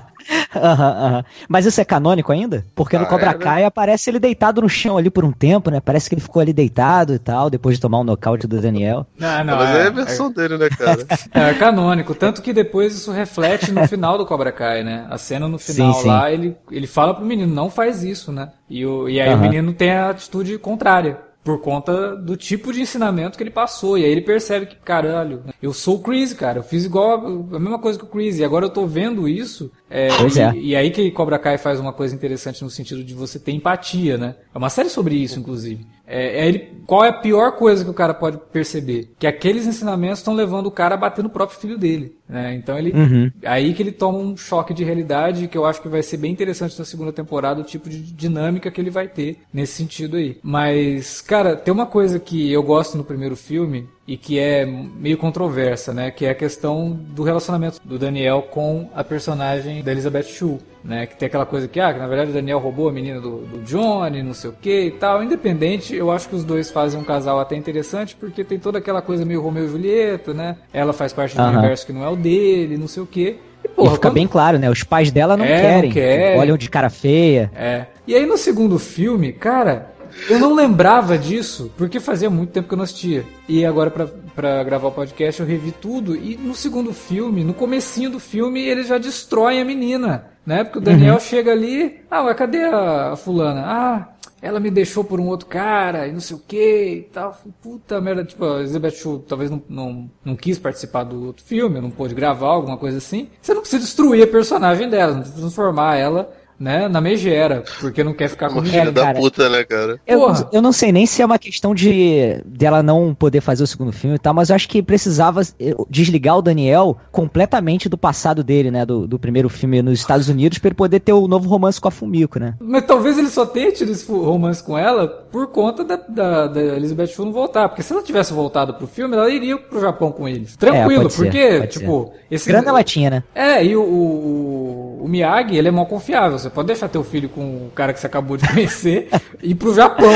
Aham, aham. Mas isso é canônico ainda? Porque no Ah, Cobra é, né? Kai aparece ele deitado no chão ali por um tempo, né? Parece que ele ficou ali deitado e tal, depois de tomar um nocaute do Daniel. Ah, não, Mas é, é a versão dele, né, cara? é, é canônico. Tanto que depois isso reflete no final do Cobra Kai, né? A cena no final Sim, sim. lá, ele, ele fala pro menino, não faz isso, né? E, o, e aí o Aham. menino tem a atitude contrária. Por conta do tipo de ensinamento que ele passou. E aí ele percebe que, caralho, eu sou o Chris, cara. Eu fiz igual a, a mesma coisa que o Chris. E agora eu tô vendo isso. É, Pois e, é. e aí que Cobra Kai faz uma coisa interessante no sentido de você ter empatia, né? É uma série sobre isso, inclusive. É, é ele, qual é a pior coisa que o cara pode perceber? Que aqueles ensinamentos estão levando o cara a bater no próprio filho dele. Né? Então ele. Uhum. Aí que ele toma um choque de realidade que eu acho que vai ser bem interessante na segunda temporada, o tipo de dinâmica que ele vai ter nesse sentido aí. Mas, cara, tem uma coisa que eu gosto no primeiro filme e que é meio controversa, né? Que é a questão do relacionamento do Daniel com a personagem da Elizabeth Shue, né? Que tem aquela coisa que, ah, que na verdade o Daniel roubou a menina do, do Johnny, não sei o que e tal. Independente, eu acho que os dois fazem um casal até interessante porque tem toda aquela coisa meio Romeu e Julieta, né? Ela faz parte do Aham. universo que não é o dele, não sei o que. E, E porra, fica quando- bem claro, né? Os pais dela não É, não querem. querem. Olham de cara feia. É. E aí no segundo filme, cara, eu não lembrava disso, porque fazia muito tempo que eu não assistia. E agora pra, pra gravar o podcast eu revi tudo e no segundo filme, no comecinho do filme, eles já destroem a menina, né? Porque o Daniel chega ali, ah, mas cadê a, a fulana? Ah, ela me deixou por um outro cara e não sei o que e tal. Puta merda, tipo, a Elizabeth Shue talvez não, não, não quis participar do outro filme, não pôde gravar, alguma coisa assim. Você não precisa destruir a personagem dela, não precisa transformar ela, né, na megera, porque não quer ficar com filha da cara. puta, né, cara? Eu, eu não sei nem se é uma questão de dela não poder fazer o segundo filme e tal, mas eu acho que precisava eh, desligar o Daniel completamente do passado dele, né? Do, do primeiro filme nos Estados Unidos, pra ele poder ter o novo romance com a Fumiko, né? Mas talvez ele só tenha tido esse romance com ela por conta da, da, da Elizabeth Shue não voltar. Porque se ela tivesse voltado pro filme, ela iria pro Japão com eles. Tranquilo, É, pode ser, porque, pode tipo, esse. Grana ela tinha, né? É, e o, o, o Miyagi, ele é mal confiável. Você pode deixar teu filho com o cara que você acabou de conhecer e ir pro Japão,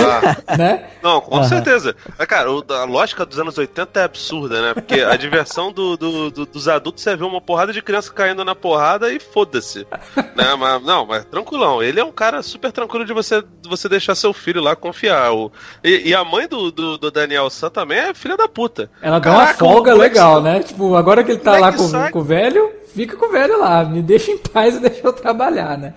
né? Não, com Aham. certeza. Mas, cara, o- a lógica dos anos 80 é absurda, né? Porque a diversão do- do- do- dos adultos é ver uma porrada de criança caindo na porrada e foda-se. né? Mas, não, mas tranquilão. Ele é um cara super tranquilo de você, de você deixar seu filho lá confiar. O- e, e a mãe do, do, do Daniel San também é filha da puta. Ela dá uma folga moleque legal, né? Tipo, agora que ele tá O lá com, sai- com o velho, fica com o velho lá. Me deixa em paz e deixa eu trabalhar, né?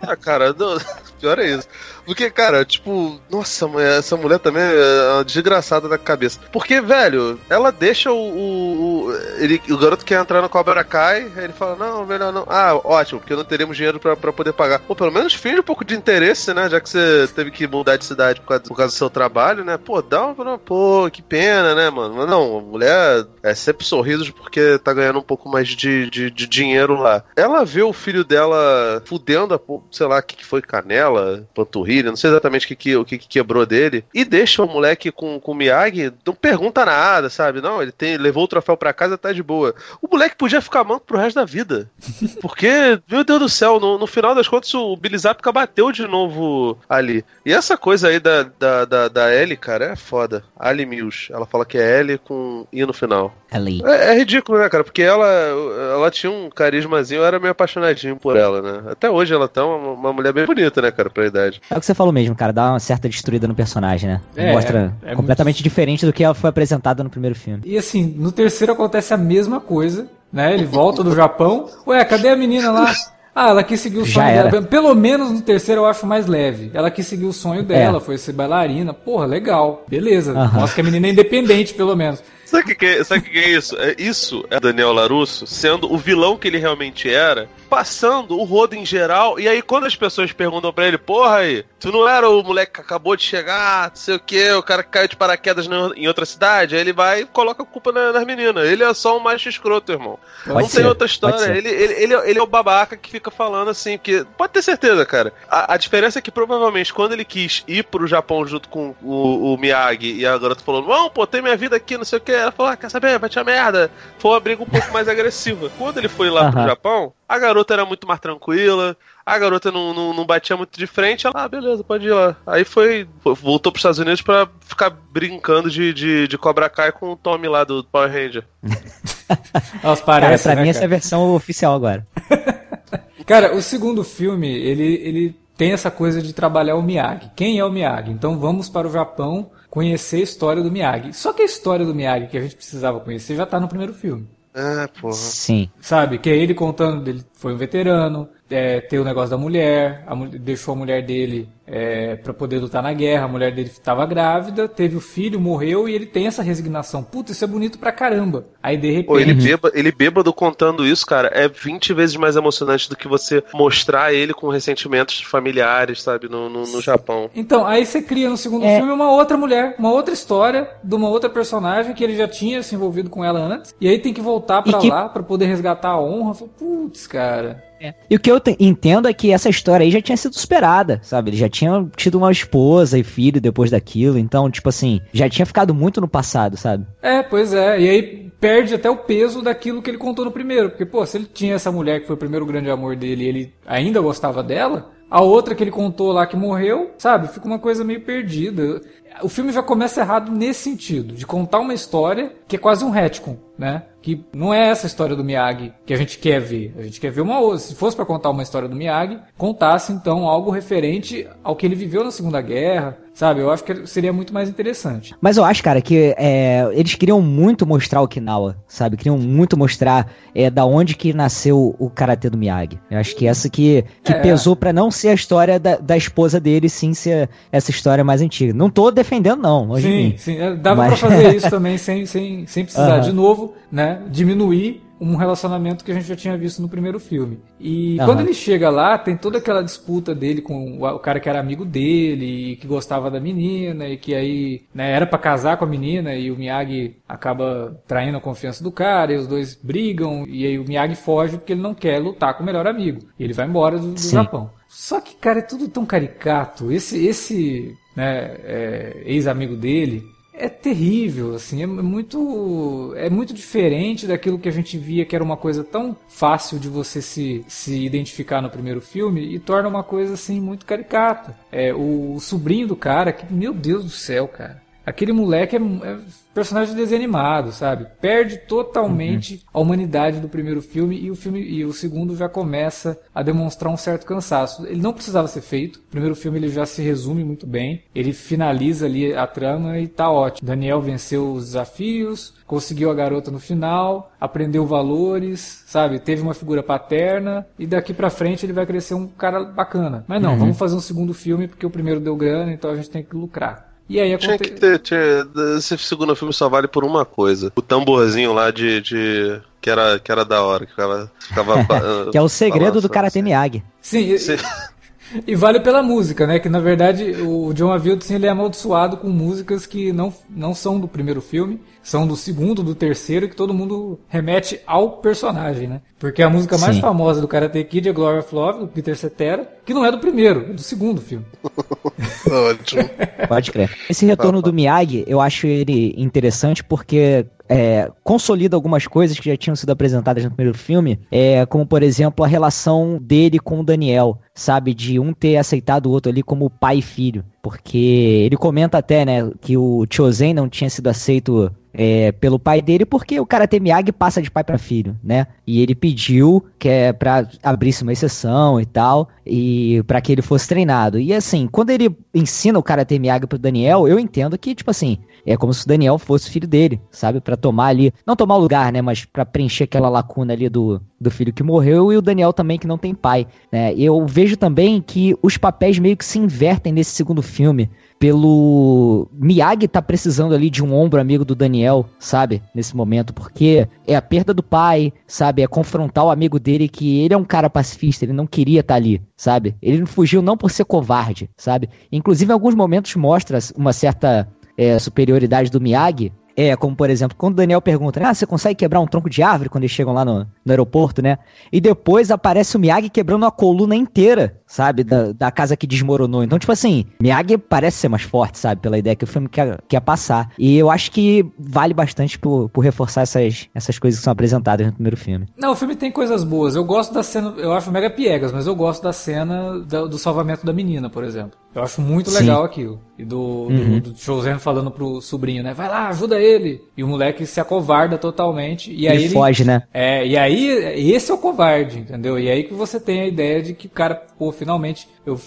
Ah, cara, não- pior é isso. Porque, cara, tipo, nossa, essa mulher também é uma desgraçada da cabeça. Porque, velho, ela deixa o. o, o- ele, o garoto quer entrar no Cobra Kai, ele fala: Não, melhor não. Ah, ótimo, porque não teremos dinheiro pra, pra poder pagar. Pô, pelo menos finge um pouco de interesse, né? Já que você teve que mudar de cidade por causa, por causa do seu trabalho, né? Pô, dá uma. Pô, que pena, né, mano? Mas não, a mulher é sempre sorrisos porque tá ganhando um pouco mais de, de, de dinheiro lá. Ela vê o filho dela fudendo a, sei lá, que, que foi, canela, panturrilha, não sei exatamente o que, que, o que, que quebrou dele. E deixa o moleque com, com o Miyagi, não pergunta nada, sabe? Não, ele tem, levou o troféu pra casa, tá de boa. O moleque podia ficar manco pro resto da vida. Porque, meu Deus do céu, no, no final das contas o Billy Zapka bateu de novo ali. E essa coisa aí da, da, da, da Ellie, cara, é foda. Ali Mills. Ela fala que é Ellie com I no final. Ali. É, é ridículo, né, cara? Porque ela, ela tinha um carismazinho, eu era meio apaixonadinho por ela, né? Até hoje ela tá uma, uma mulher bem bonita, né, cara, pra idade. É o que você falou mesmo, cara. Dá uma certa destruída no personagem, né? É, Mostra é completamente diferente do que ela foi apresentada no primeiro filme. E assim, no terceiro acontece a mesma coisa, né? Ele volta do Japão. Ué, cadê a menina lá? Ah, ela quis seguir o Já sonho era. dela. Pelo menos no terceiro eu acho mais leve. Ela quis seguir o sonho dela, foi ser bailarina. Porra, legal. Beleza. Aham. Mostra que a menina é independente, pelo menos. Sabe o que, que, é- sabe que que é isso? É, isso é Daniel Larusso sendo o vilão que ele realmente era, passando o rodo em geral, e aí quando as pessoas perguntam pra ele, porra aí, tu não era o moleque que acabou de chegar, não sei o que, o cara que caiu de paraquedas em outra cidade, aí ele vai e coloca a culpa na- nas meninas. Ele é só um macho escroto, irmão. Pode não ser, tem outra história. Ele, ele, ele, é- ele é o babaca que fica falando assim, que. Pode ter certeza, cara. A, a diferença é que provavelmente quando ele quis ir pro Japão junto com o, o Miyagi e a garota falou: Não, pô, tem minha vida aqui, não sei o que. Ela falou: ah, quer saber? Vai te a merda. Foi uma briga um pouco mais agressiva. Quando ele foi lá pro Aham. Japão, a garota era muito mais tranquila. A garota não, não, não batia muito de frente, ela, ah, beleza, pode ir lá. Aí foi, voltou pros Estados Unidos pra ficar brincando de, de, de Cobra Kai com o Tommy lá do Power Ranger. Elas Cara, parecem, pra né, mim essa é a cara? versão oficial agora. Cara, o segundo filme, ele, ele tem essa coisa de trabalhar o Miyagi. Quem é o Miyagi? Então vamos para o Japão conhecer a história do Miyagi. Só que a história do Miyagi que a gente precisava conhecer já tá no primeiro filme. Ah, porra. Sim. Sabe? Que é ele contando, ele foi um veterano, é, ter o negócio da mulher, a, deixou a mulher dele é, para poder lutar na guerra, a mulher dele estava grávida, teve o filho, morreu e ele tem essa resignação. Puta, isso é bonito pra caramba. Aí de repente. Pô, ele, bêbado, ele bêbado contando isso, cara, é 20 vezes mais emocionante do que você mostrar ele com ressentimentos familiares, sabe, no, no, no Japão. Então, aí você cria no segundo é... filme uma outra mulher, uma outra história de uma outra personagem que ele já tinha se envolvido com ela antes, e aí tem que voltar para que... lá para poder resgatar a honra. Putz, cara. É. E o que eu entendo é que essa história aí já tinha sido superada, sabe? Ele já tinha tido uma esposa e filho depois daquilo, então, tipo assim, já tinha ficado muito no passado, sabe? É, pois é. E aí perde até o peso daquilo que ele contou no primeiro. Porque, pô, se ele tinha essa mulher que foi o primeiro grande amor dele e ele ainda gostava dela, a outra que ele contou lá que morreu, sabe? Fica uma coisa meio perdida. O filme já começa errado nesse sentido, de contar uma história que é quase um retcon, né? que não é essa história do Miyagi que a gente quer ver. A gente quer ver uma outra. Se fosse para contar uma história do Miyagi, contasse então algo referente ao que ele viveu na Segunda Guerra, sabe? Eu acho que seria muito mais interessante. Mas eu acho, cara, que é, eles queriam muito mostrar Okinawa, sabe? Queriam muito mostrar é, da onde que nasceu o karatê do Miyagi. Eu acho que essa que, que é. pesou para não ser a história da, da, esposa dele, sim ser essa história mais antiga. Não tô defendendo, não. sim, sim. É, dava Mas... pra fazer isso também sem, sem, sem precisar uhum. de novo, né? Diminuir um relacionamento que a gente já tinha visto no primeiro filme. E uhum. quando ele chega lá, tem toda aquela disputa dele com o cara que era amigo dele, e que gostava da menina, e que aí né, era para casar com a menina, e o Miyagi acaba traindo a confiança do cara, e os dois brigam, e aí o Miyagi foge porque ele não quer lutar com o melhor amigo. E ele vai embora do, do Japão. Só que, cara, é tudo tão caricato. Esse, esse né, é, ex-amigo dele, é terrível, assim, é muito é muito diferente daquilo que a gente via que era uma coisa tão fácil de você se, se identificar no primeiro filme e torna uma coisa assim muito caricata. É o, sobrinho do cara, que meu Deus do céu, cara. Aquele moleque é, é personagem desanimado, sabe? Perde totalmente uhum. a humanidade do primeiro filme e o filme e o segundo já começa a demonstrar um certo cansaço. Ele não precisava ser feito. O primeiro filme ele já se resume muito bem. Ele finaliza ali a trama e tá ótimo. Daniel venceu os desafios, conseguiu a garota no final, aprendeu valores, sabe? Teve uma figura paterna e daqui para frente ele vai crescer um cara bacana. Mas não, uhum. vamos fazer um segundo filme porque o primeiro deu grana, então a gente tem que lucrar. E aí aconte... Tinha que ter. Tinha, esse segundo filme só vale por uma coisa. O tamborzinho lá de. de que, era, que era da hora, que ficava. ficava que é o segredo do Karate. Miyagi. Sim, Sim. E vale pela música, né? Que na verdade o John Avildsen ele é amaldiçoado com músicas que não, não são do primeiro filme, são do segundo, do terceiro, que todo mundo remete ao personagem, né? Porque a música mais Sim. famosa do Karate Kid é Glory of Love, do Peter Cetera, que não é do primeiro, é do segundo filme. Ótimo. Pode crer. Esse retorno do Miyagi, eu acho ele interessante porque é, consolida algumas coisas que já tinham sido apresentadas no primeiro filme, é, como por exemplo a relação dele com o Daniel, sabe, de um ter aceitado o outro ali como pai e filho, porque ele comenta até, né, que o Chozen não tinha sido aceito é, pelo pai dele, porque o Karate Miyagi passa de pai para filho, né? E ele pediu que é para abrisse uma exceção e tal, e para que ele fosse treinado. E assim, quando ele ensina o Karate Miyagi pro Daniel, eu entendo que tipo assim, é como se o Daniel fosse filho dele, sabe? Para tomar ali, não tomar o lugar, né? Mas para preencher aquela lacuna ali do, do filho que morreu e o Daniel também que não tem pai, né? Eu vejo também que os papéis meio que se invertem nesse segundo filme pelo Miyagi tá precisando ali de um ombro amigo do Daniel, sabe? Nesse momento, porque é a perda do pai, sabe? É confrontar o amigo dele que ele é um cara pacifista, ele não queria estar tá ali, sabe? Ele fugiu não por ser covarde, sabe? Inclusive em alguns momentos mostra uma certa é, superioridade do Miyagi, é, como por exemplo, quando o Daniel pergunta, ah, você consegue quebrar um tronco de árvore quando eles chegam lá no, no aeroporto, né? E depois aparece o Miyagi quebrando a coluna inteira, sabe? Da, da casa que desmoronou. Então, tipo assim, Miyagi parece ser mais forte, sabe? Pela ideia que o filme quer, quer passar. E eu acho que vale bastante por, por reforçar essas, essas coisas que são apresentadas no primeiro filme. Não, o filme tem coisas boas. Eu gosto da cena, eu acho mega piegas, mas eu gosto da cena do, do salvamento da menina, por exemplo. Eu acho muito Sim. legal aquilo. E do, Uhum. do, do Chosen falando pro sobrinho, né? Vai lá, ajuda ele. E o moleque se acovarda totalmente. E aí ele ele, foge, né? É, e aí, esse é o covarde, entendeu? E aí que você tem a ideia de que, cara, pô, finalmente, eu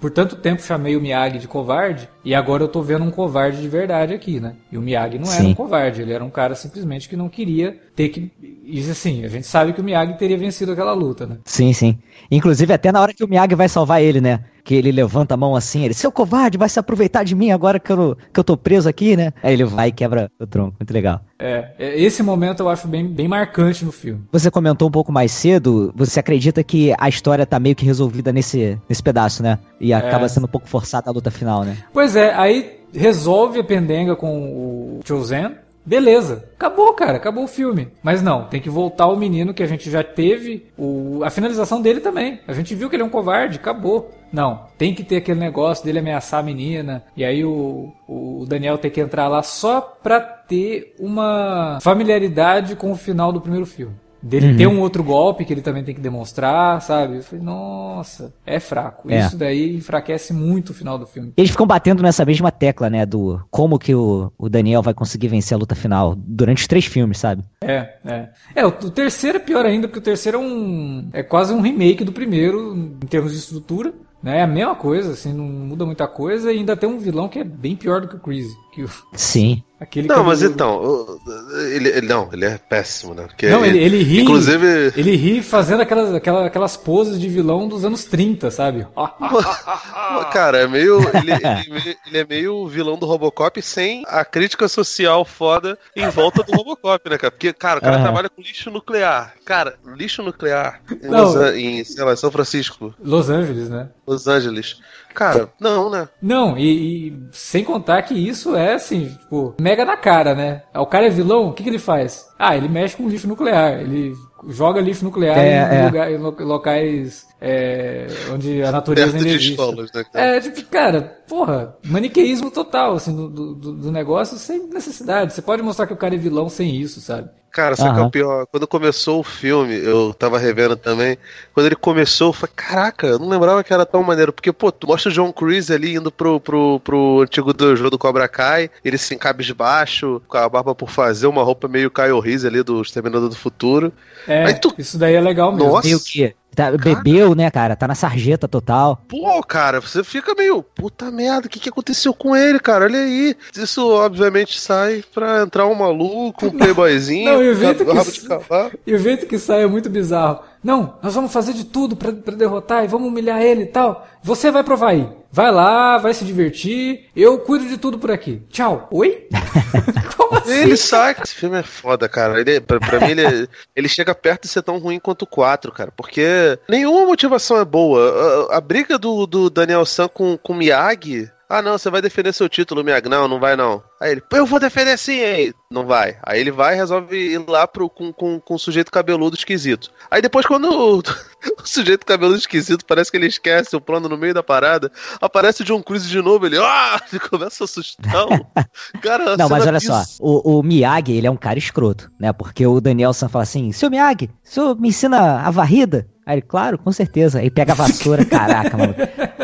por tanto tempo chamei o Miyagi de covarde, e agora eu tô vendo um covarde de verdade aqui, né? E o Miyagi não era Sim. um covarde, ele era um cara simplesmente que não queria ter que. E assim, a gente sabe que o Miyagi teria vencido aquela luta, né? Sim, sim. Inclusive, até na hora que o Miyagi vai salvar ele, né? Que ele levanta a mão assim, ele, seu covarde, vai se aproveitar de mim agora que eu, que eu tô preso aqui, né? Aí ele vai e quebra o tronco. Muito legal. É, é, esse momento eu acho bem, bem marcante no filme. Você comentou um pouco mais cedo, você acredita que a história tá meio que resolvida nesse, nesse pedaço, né? E acaba sendo um pouco forçada a luta final, né? Pois é, aí resolve a pendenga com o Chosen. Beleza, acabou, cara, acabou o filme. Mas não, tem que voltar o menino que a gente já teve o, a finalização dele também. A gente viu que ele é um covarde, acabou. Não, tem que ter aquele negócio dele ameaçar a menina. E aí o, o Daniel tem que entrar lá só pra ter uma familiaridade com o final do primeiro filme. Dele ter um outro golpe que ele também tem que demonstrar, sabe? Eu falei, nossa, é fraco. É. Isso daí enfraquece muito o final do filme. Eles ficam batendo nessa mesma tecla, né? Do como que o, o Daniel vai conseguir vencer a luta final durante os três filmes, sabe? É, é. É, o, o terceiro é pior ainda, porque o terceiro é um. É quase um remake do primeiro, em termos de estrutura. Né? É a mesma coisa, assim, não muda muita coisa, e ainda tem um vilão que é bem pior do que o Chris. Que o- Sim. Aquele Não, mas cabeludo. então, ele, ele- não, ele é péssimo, né? Porque Não, ele, ele ri. Inclusive, Ele ri fazendo aquelas, aquelas, aquelas poses de vilão dos anos 30, sabe? cara, é meio ele, ele é meio- ele é meio vilão do Robocop sem a crítica social foda em volta do Robocop, né, cara? Porque, cara, o cara Aham. trabalha com lixo nuclear. Cara, lixo nuclear em, Não. Los em sei lá, São Francisco, Los Angeles, né? Los Angeles. Cara, não, né? Não, e, e sem contar que isso é assim, tipo, mega na cara, né? O cara é vilão, o que, que ele faz? Ah, ele mexe com lixo nuclear, ele joga lixo nuclear É, em, é. lugar- em lo- locais é, onde a natureza Perto ainda de existe. escolas, né? cara? É, tipo, cara, porra, maniqueísmo total, assim, do, do, do negócio sem necessidade. Você pode mostrar que o cara é vilão sem isso, sabe? Cara, só que é o pior. Quando começou o filme, eu tava revendo também. Quando ele começou, eu falei, caraca, eu não lembrava que era tão maneiro. Porque, pô, tu mostra o John Cruise ali indo pro, pro, pro antigo dojo do Cobra Kai, ele se cabisbaixo, com a barba por fazer, uma roupa meio Kyle Reese ali do Exterminador do Futuro. É, Aí tu- isso daí é legal mesmo. Nossa. Meio que. Tá, bebeu, né, cara? Tá na sarjeta total. Pô, cara, você fica meio, puta merda, o que, que aconteceu com ele, cara? Olha aí. Isso, obviamente, sai pra entrar um maluco, um playboyzinho, Não, e o com jeito que de cavalo. E o jeito que sai é muito bizarro. Não, nós vamos fazer de tudo pra, pra derrotar e vamos humilhar ele e tal. Você vai provar aí. Vai lá, vai se divertir. Eu cuido de tudo por aqui. Tchau. Oi? Como assim? Ele sai. Esse filme é foda, cara. Ele, pra, pra mim, ele, ele chega perto de ser tão ruim quanto o 4, cara. Porque nenhuma motivação é boa. A, a briga do, do Daniel San com, com o Miyagi. Ah, não, você vai defender seu título, Miyagi. Não, não vai não. Aí ele, eu vou defender sim, aí. Não vai. Aí ele vai e resolve ir lá pro, com, com, com um sujeito cabeludo esquisito. Aí depois, quando o, o sujeito cabeludo esquisito parece que ele esquece o plano no meio da parada, aparece o John Cruise de novo. Ele, ah, ele começa a assustar. o- Cara, Não, mas olha só, o, o Miyagi, ele é um cara escroto, né? Porque o Danielson fala assim, seu Miyagi, o senhor me ensina a varrida? Aí ele, claro, com certeza. Aí pega a vassoura, caraca, mano.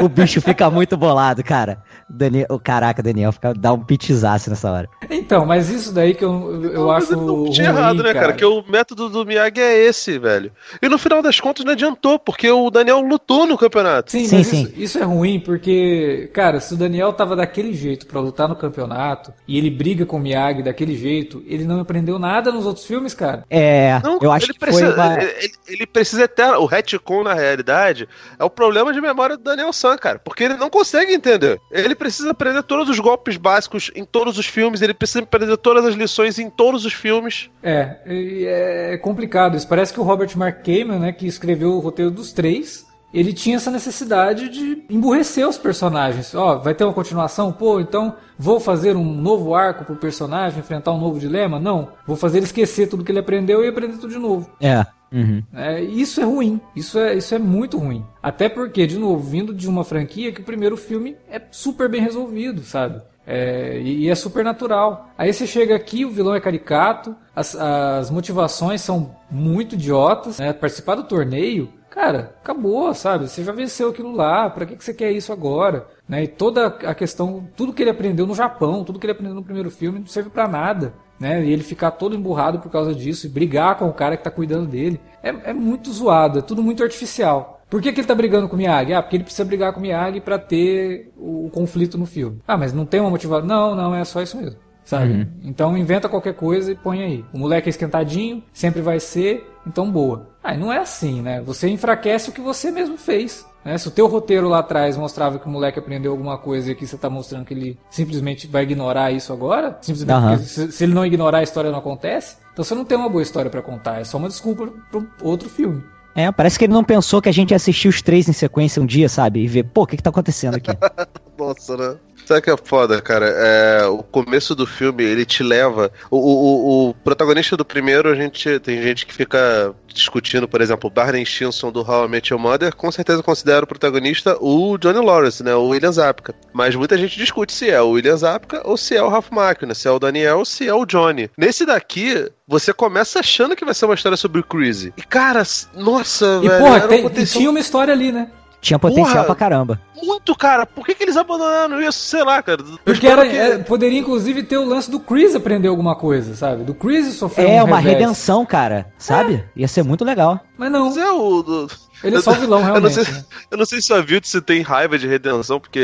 O bicho fica muito bolado, cara. Daniel, o caraca, Daniel fica, dá um pitizaço nessa hora. Então, mas isso daí que eu, eu Não, acho. não ruim, tinha errado, né, cara? Que o método do Miyagi é esse, velho. E no final das contas não adiantou, porque o Daniel lutou no campeonato. Sim, Sim, mas sim. Isso, isso é ruim porque, cara, se o Daniel tava daquele jeito pra lutar no campeonato e ele briga com o Miyagi daquele jeito, ele não aprendeu nada nos outros filmes, cara. É, Não, eu acho ele que precisa, foi uma... ele, ele precisa eterno. Retcon, na realidade, é o problema de memória do Daniel San, cara. Porque ele não consegue entender. Ele precisa aprender todos os golpes básicos em todos os filmes, ele precisa aprender todas as lições em todos os filmes. É, é complicado. Isso parece que o Robert Mark Kamen, né, que escreveu o roteiro dos três, ele tinha essa necessidade de emburrecer os personagens. Ó, vai ter uma continuação? Pô, então vou fazer um novo arco pro personagem enfrentar um novo dilema? Não. Vou fazer ele esquecer tudo que ele aprendeu e aprender tudo de novo. É, uhum. É, isso é ruim. Isso é, isso é muito ruim. Até porque, de novo, vindo de uma franquia que o primeiro filme é super bem resolvido, sabe? É, e, e é super natural. Aí você chega aqui, o vilão é caricato, as, as motivações são muito idiotas. Né? Participar do torneio, cara, acabou, sabe? Você já venceu aquilo lá, pra que, que você quer isso agora? Né? E toda a questão, tudo que ele aprendeu no Japão, tudo que ele aprendeu no primeiro filme não serve para nada. Né? E ele ficar todo emburrado por causa disso e brigar com o cara que tá cuidando dele. É, é muito zoado, é tudo muito artificial. Por que, que ele tá brigando com o Miyagi? Ah, porque ele precisa brigar com o Miyagi para ter o conflito no filme. Ah, mas não tem uma motivação. Não, não, é só isso mesmo. Sabe? Uhum. Então inventa qualquer coisa e põe aí. O moleque é esquentadinho, sempre vai ser, então boa. Ah, não é assim, né? Você enfraquece o que você mesmo fez. Né? Se o teu roteiro lá atrás mostrava que o moleque aprendeu alguma coisa e aqui você está mostrando que ele simplesmente vai ignorar isso agora, simplesmente uhum. se, se, ele não ignorar a história não acontece, então você não tem uma boa história para contar, é só uma desculpa para outro filme. É, parece que ele não pensou que a gente ia assistir os três em sequência um dia, sabe? E ver, pô, o que, que tá acontecendo aqui? Nossa, né? Sabe que é foda, cara? É, o começo do filme, ele te leva. O, o, o, protagonista do primeiro, a gente tem gente que fica discutindo, por exemplo, o Barney Stinson do How I Met Your Mother, com certeza considera o protagonista o Johnny Lawrence, né? O William Zapka. Mas muita gente discute se é o William Zapka ou se é o Ralph Macchina, se é o Daniel ou se é o Johnny. Nesse daqui, você começa achando que vai ser uma história sobre o Crazy. E, cara, nossa, e, velho. Porra, tem, potencial... tinha uma história ali, né? Tinha potencial Porra, pra caramba. Muito, cara. Por que, que eles abandonaram isso? Sei lá, cara. Porque era, que... é, poderia, inclusive, ter o lance do Chris aprender alguma coisa, sabe? Do Chris sofrer É, um uma redenção, cara. Sabe? É. Ia ser muito legal. Mas não. Mas é o... Ele é só vilão, realmente. Eu não sei, né? eu não sei se a Vilde se tem raiva de redenção, porque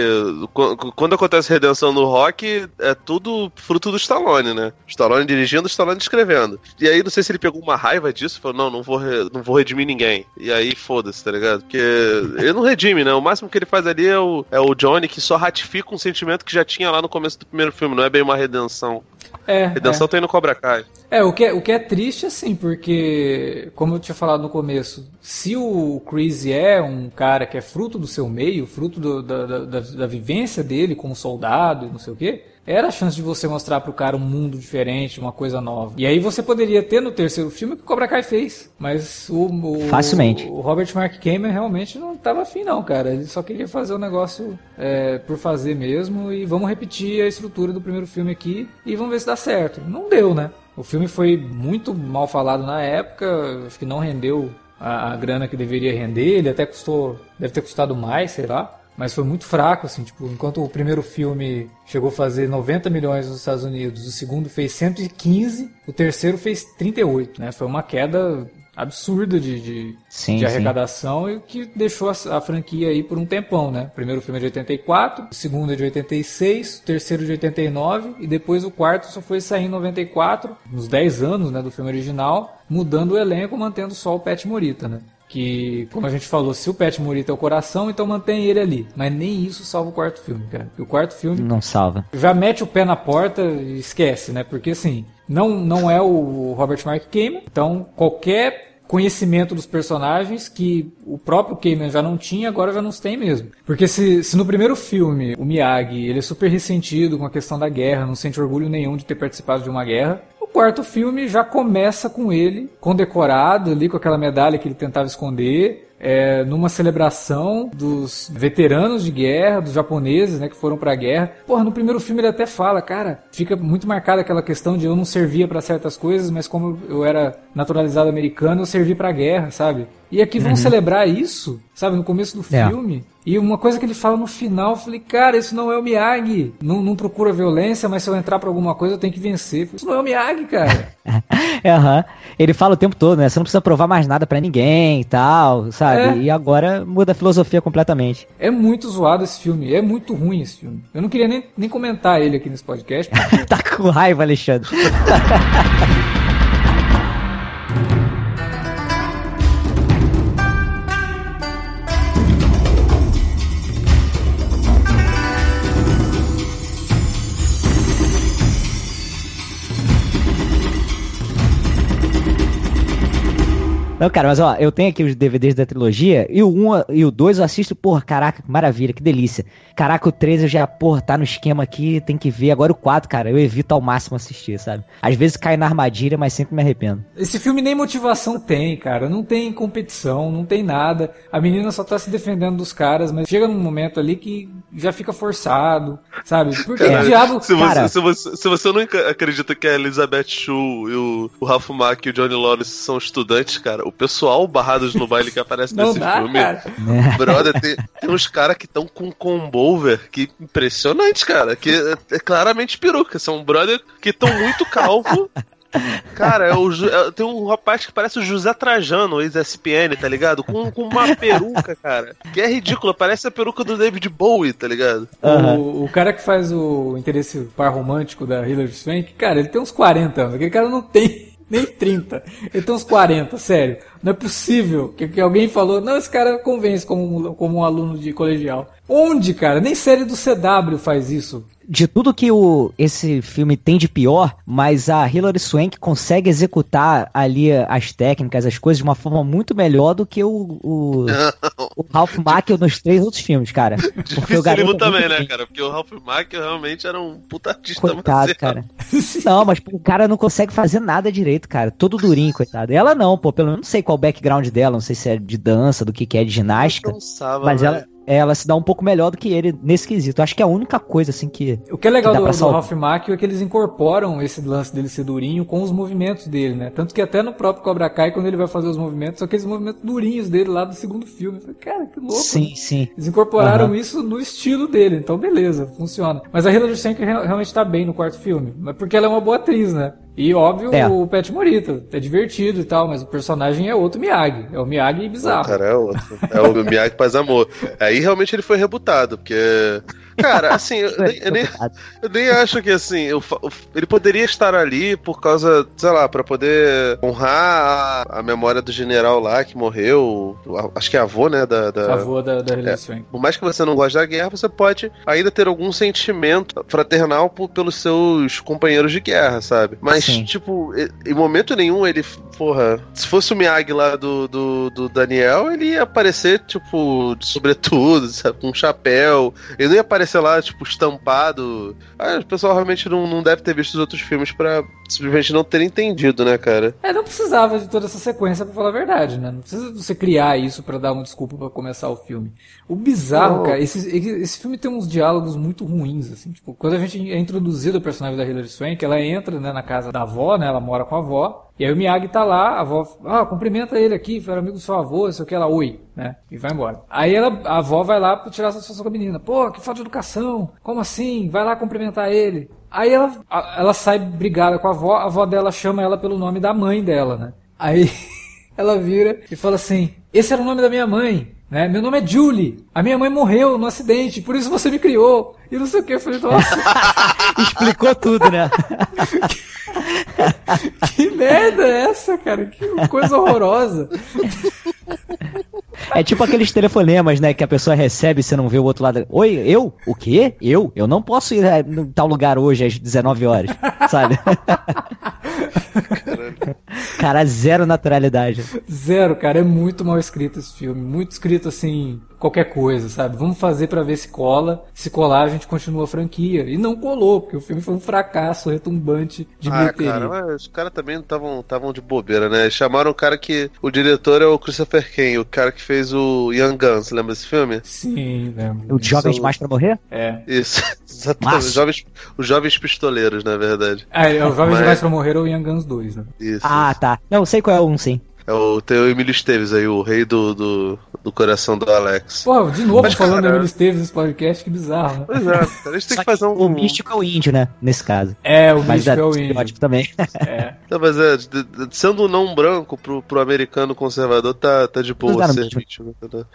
quando acontece redenção no rock, é tudo fruto do Stallone, né? Stallone dirigindo, Stallone escrevendo. E aí, não sei se ele pegou uma raiva disso e falou: não, não vou, re, não vou redimir ninguém. E aí, foda-se, tá ligado? Porque ele não redime, né? O máximo que ele faz ali é o, é o Johnny que só ratifica um sentimento que já tinha lá no começo do primeiro filme, não é bem uma redenção. É, redenção é. tem no Cobra Kai. É, o que é, o que é triste, assim, porque, como eu tinha falado no começo, se o Chris é um cara que é fruto do seu meio, fruto do, da, da, da, vivência dele como soldado e não sei o quê, era a chance de você mostrar pro cara um mundo diferente, uma coisa nova. E aí você poderia ter no terceiro filme o que o Cobra Kai fez. Mas o, o, Facilmente. o Robert Mark Kamen realmente não tava afim, não, cara. Ele só queria fazer o negócio é, por fazer mesmo. E vamos repetir a estrutura do primeiro filme aqui e vamos ver se dá certo. Não deu, né? O filme foi muito mal falado na época, acho que não rendeu a, a, grana que deveria render, ele até custou, deve ter custado mais, sei lá. Mas foi muito fraco, assim, tipo, enquanto o primeiro filme chegou a fazer 90 milhões nos Estados Unidos, o segundo fez 115, o terceiro fez 38, né? Foi uma queda absurda de, de, sim, de arrecadação sim. e que deixou a, a, franquia aí por um tempão, né? O primeiro filme é de 84, o segundo é de 86, o terceiro de 89 e depois o quarto só foi sair em 94, nos 10 anos né, do filme original, mudando o elenco, mantendo só o Pet Morita, né? Que, como a gente falou, se o Pet Morita é o coração, então mantém ele ali. Mas nem isso salva o quarto filme, cara. O quarto filme. Não salva. Já mete o pé na porta e esquece, né? Porque assim, não, não é o Robert Mark Kamen, então qualquer conhecimento dos personagens que o próprio Kamen já não tinha, agora já não tem mesmo. Porque se, se no primeiro filme o Miyagi ele é super ressentido com a questão da guerra, não sente orgulho nenhum de ter participado de uma guerra, quarto filme já começa com ele condecorado ali com aquela medalha que ele tentava esconder, é, numa celebração dos veteranos de guerra, dos japoneses, né, que foram pra guerra. Porra, no primeiro filme ele até fala, cara, fica muito marcada aquela questão de eu não servia para certas coisas, mas como eu era naturalizado americano, eu servi pra guerra, sabe? E aqui vão uhum. celebrar isso, sabe, no começo do é. filme. E uma coisa que ele fala no final, eu falei, cara, isso não é o Miyagi. Não, não procura violência, mas se eu entrar pra alguma coisa, eu tenho que vencer. Falei, isso não é o Miyagi, cara. uhum. Ele fala o tempo todo, né? Você não precisa provar mais nada para ninguém e tal, sabe? É. E agora muda a filosofia completamente. É muito zoado esse filme, é muito ruim esse filme. Eu não queria nem, nem comentar ele aqui nesse podcast. Porque... tá com raiva, Alexandre. Não, cara, mas ó, eu tenho aqui os DVDs da trilogia e o 1 e o 2 eu assisto, porra, caraca, que maravilha, que delícia. Caraca, o 3 eu já, porra, tá no esquema aqui, tem que ver. Agora o 4, cara, eu evito ao máximo assistir, sabe? Às vezes cai na armadilha, mas sempre me arrependo. Esse filme nem motivação tem, cara. Não tem competição, não tem nada. A menina só tá se defendendo dos caras, mas chega num momento ali que já fica forçado, sabe? Porque cara, o diabo. Se você, cara... se, você, se você não acredita que a Elizabeth Shue e o, o Ralph Mack e o Johnny Lawrence são estudantes, cara, o pessoal barrados no baile que aparece Não nesse dá, filme. cara. Brother, tem, tem uns caras que estão com combover que impressionante, cara. Que é, é claramente peruca. São brother que estão muito calvo. Cara, é o, é- tem um rapaz que parece o José Trajano, ex-SPN, tá ligado? Com, com uma peruca, cara. Que é ridícula, parece a peruca do David Bowie, tá ligado? Aham. O, o cara que faz o interesse par romântico da Hilary Swank, cara, ele tem uns 40 anos. Aquele cara não tem nem 30. Ele tem uns 40, sério. Não é possível que, que alguém falou, não, esse cara convence como, um- como um aluno de colegial. Onde, cara? Nem série do CW faz isso. de tudo que o, esse filme tem de pior, mas a Hilary Swank consegue executar ali as técnicas, as coisas de uma forma muito melhor do que o, o, o Ralph Macchio nos três outros filmes, cara. Porque o garoto é também, né, bem. cara? Porque o Ralph Macchio realmente era um puta artista Coitado, cara. Não, mas pô, o cara não consegue fazer nada direito, cara. Todo durinho, coitado. Ela não, pô. Pelo menos não sei qual o background dela, não sei se é de dança, do que, que é de ginástica. Cansava, Mas velho. ela, ela se dá um pouco melhor do que ele nesse quesito. Acho que é a única coisa, assim, que. O que é legal Que do, do. Ralph Macchio é que eles incorporam esse lance dele ser durinho com os movimentos dele, né? Tanto que até no próprio Cobra Kai, quando ele vai fazer os movimentos, são aqueles movimentos durinhos dele lá do segundo filme. Eu falei, cara, que louco. Sim, né? sim. Eles incorporaram Aham. isso no estilo dele, então beleza, funciona. Mas a Hilary Swank real- realmente tá bem no quarto filme, mas porque ela é uma boa atriz, né? E óbvio, É. o Pet Morita, é divertido e tal, mas o personagem é outro Miyagi, é o Miyagi bizarro. cara, é outro. É o Miyagi Paz Amor. Aí realmente ele foi rebutado, porque. Cara, assim, eu, nem, eu nem- eu nem acho que assim, eu ele poderia estar ali por causa, sei lá, pra poder honrar a, a memória do general lá que morreu. Acho que é avô, né? Da, da- A avó da, da Hilary É. Por mais que você não goste da guerra, você pode ainda ter algum sentimento fraternal por- pelos seus companheiros de guerra, sabe? Mas, Sim. tipo, em momento nenhum ele, porra, se fosse o Miyagi lá do, do, do Daniel, ele ia aparecer, tipo, de sobretudo, sabe? Com um chapéu. Ele não ia aparecer lá, tipo, estampado. Ah, o pessoal realmente não, não deve ter visto os outros filmes pra simplesmente não ter entendido, né, cara? É, não precisava de toda essa sequência pra falar a verdade, né? Não precisa você criar isso pra dar uma desculpa pra começar o filme. O bizarro, Não. cara, esse, esse filme tem uns diálogos muito ruins, assim, tipo, quando a gente é introduzido ao personagem da Hilary Swank, ela entra, né, na casa da avó, né, ela mora com a avó, e aí o Miyagi tá lá, a avó, ah, cumprimenta ele aqui, foi amigo do seu avô, não sei o que, ela, oi, né, e vai embora. Aí ela, a avó vai lá pra tirar a satisfação com a menina, pô, que falta de educação, como assim? Vai lá cumprimentar ele. Aí ela, ela sai brigada com a avó, a avó dela chama ela pelo nome da mãe dela, né? Aí ela vira e fala assim: Esse era o nome da minha mãe, né? Meu nome é Julie. A minha mãe morreu no acidente, por isso você me criou. E não sei o que. Eu falei, nossa, Explicou tudo, né? que merda é essa, cara? Que coisa horrorosa. É tipo aqueles telefonemas, né? Que a pessoa recebe e você não vê o outro lado. Oi, eu? O quê? Eu? Eu não posso ir em tal lugar hoje às 19 horas, sabe? Cara, zero naturalidade. Zero, cara. É muito mal escrito esse filme. Muito escrito assim, qualquer coisa, sabe? Vamos fazer pra ver se cola. Se colar, a gente continua a franquia. E não colou, porque o filme foi um fracasso retumbante de Ah, bilheteria. cara, mas os caras também estavam estavam de bobeira, né? Chamaram o cara que. O diretor é o Christopher Kane, o cara que fez o Young Guns, lembra desse filme? Sim, lembro. O Jovem São- Demais pra Morrer? É. Isso, exatamente. Os jovens, os jovens pistoleiros, na verdade. Ah, é o Jovens Mas- Demais pra Morrer ou Young Guns 2, né? Isso. Ah, tá. Não, sei qual é um, sim. É o, tem o Emílio Esteves aí, o rei do, do, do coração do Alex. Porra, de novo Mas, falando cara- do Emílio Esteves nesse podcast, que bizarro, né? Pois é, a gente tem que fazer um. O místico é o índio, né? Nesse caso. É, o Mas místico é o é índio. ótimo também. É. Não, mas é, de- de- sendo um não branco pro, pro americano conservador, tá, tá de boa ser?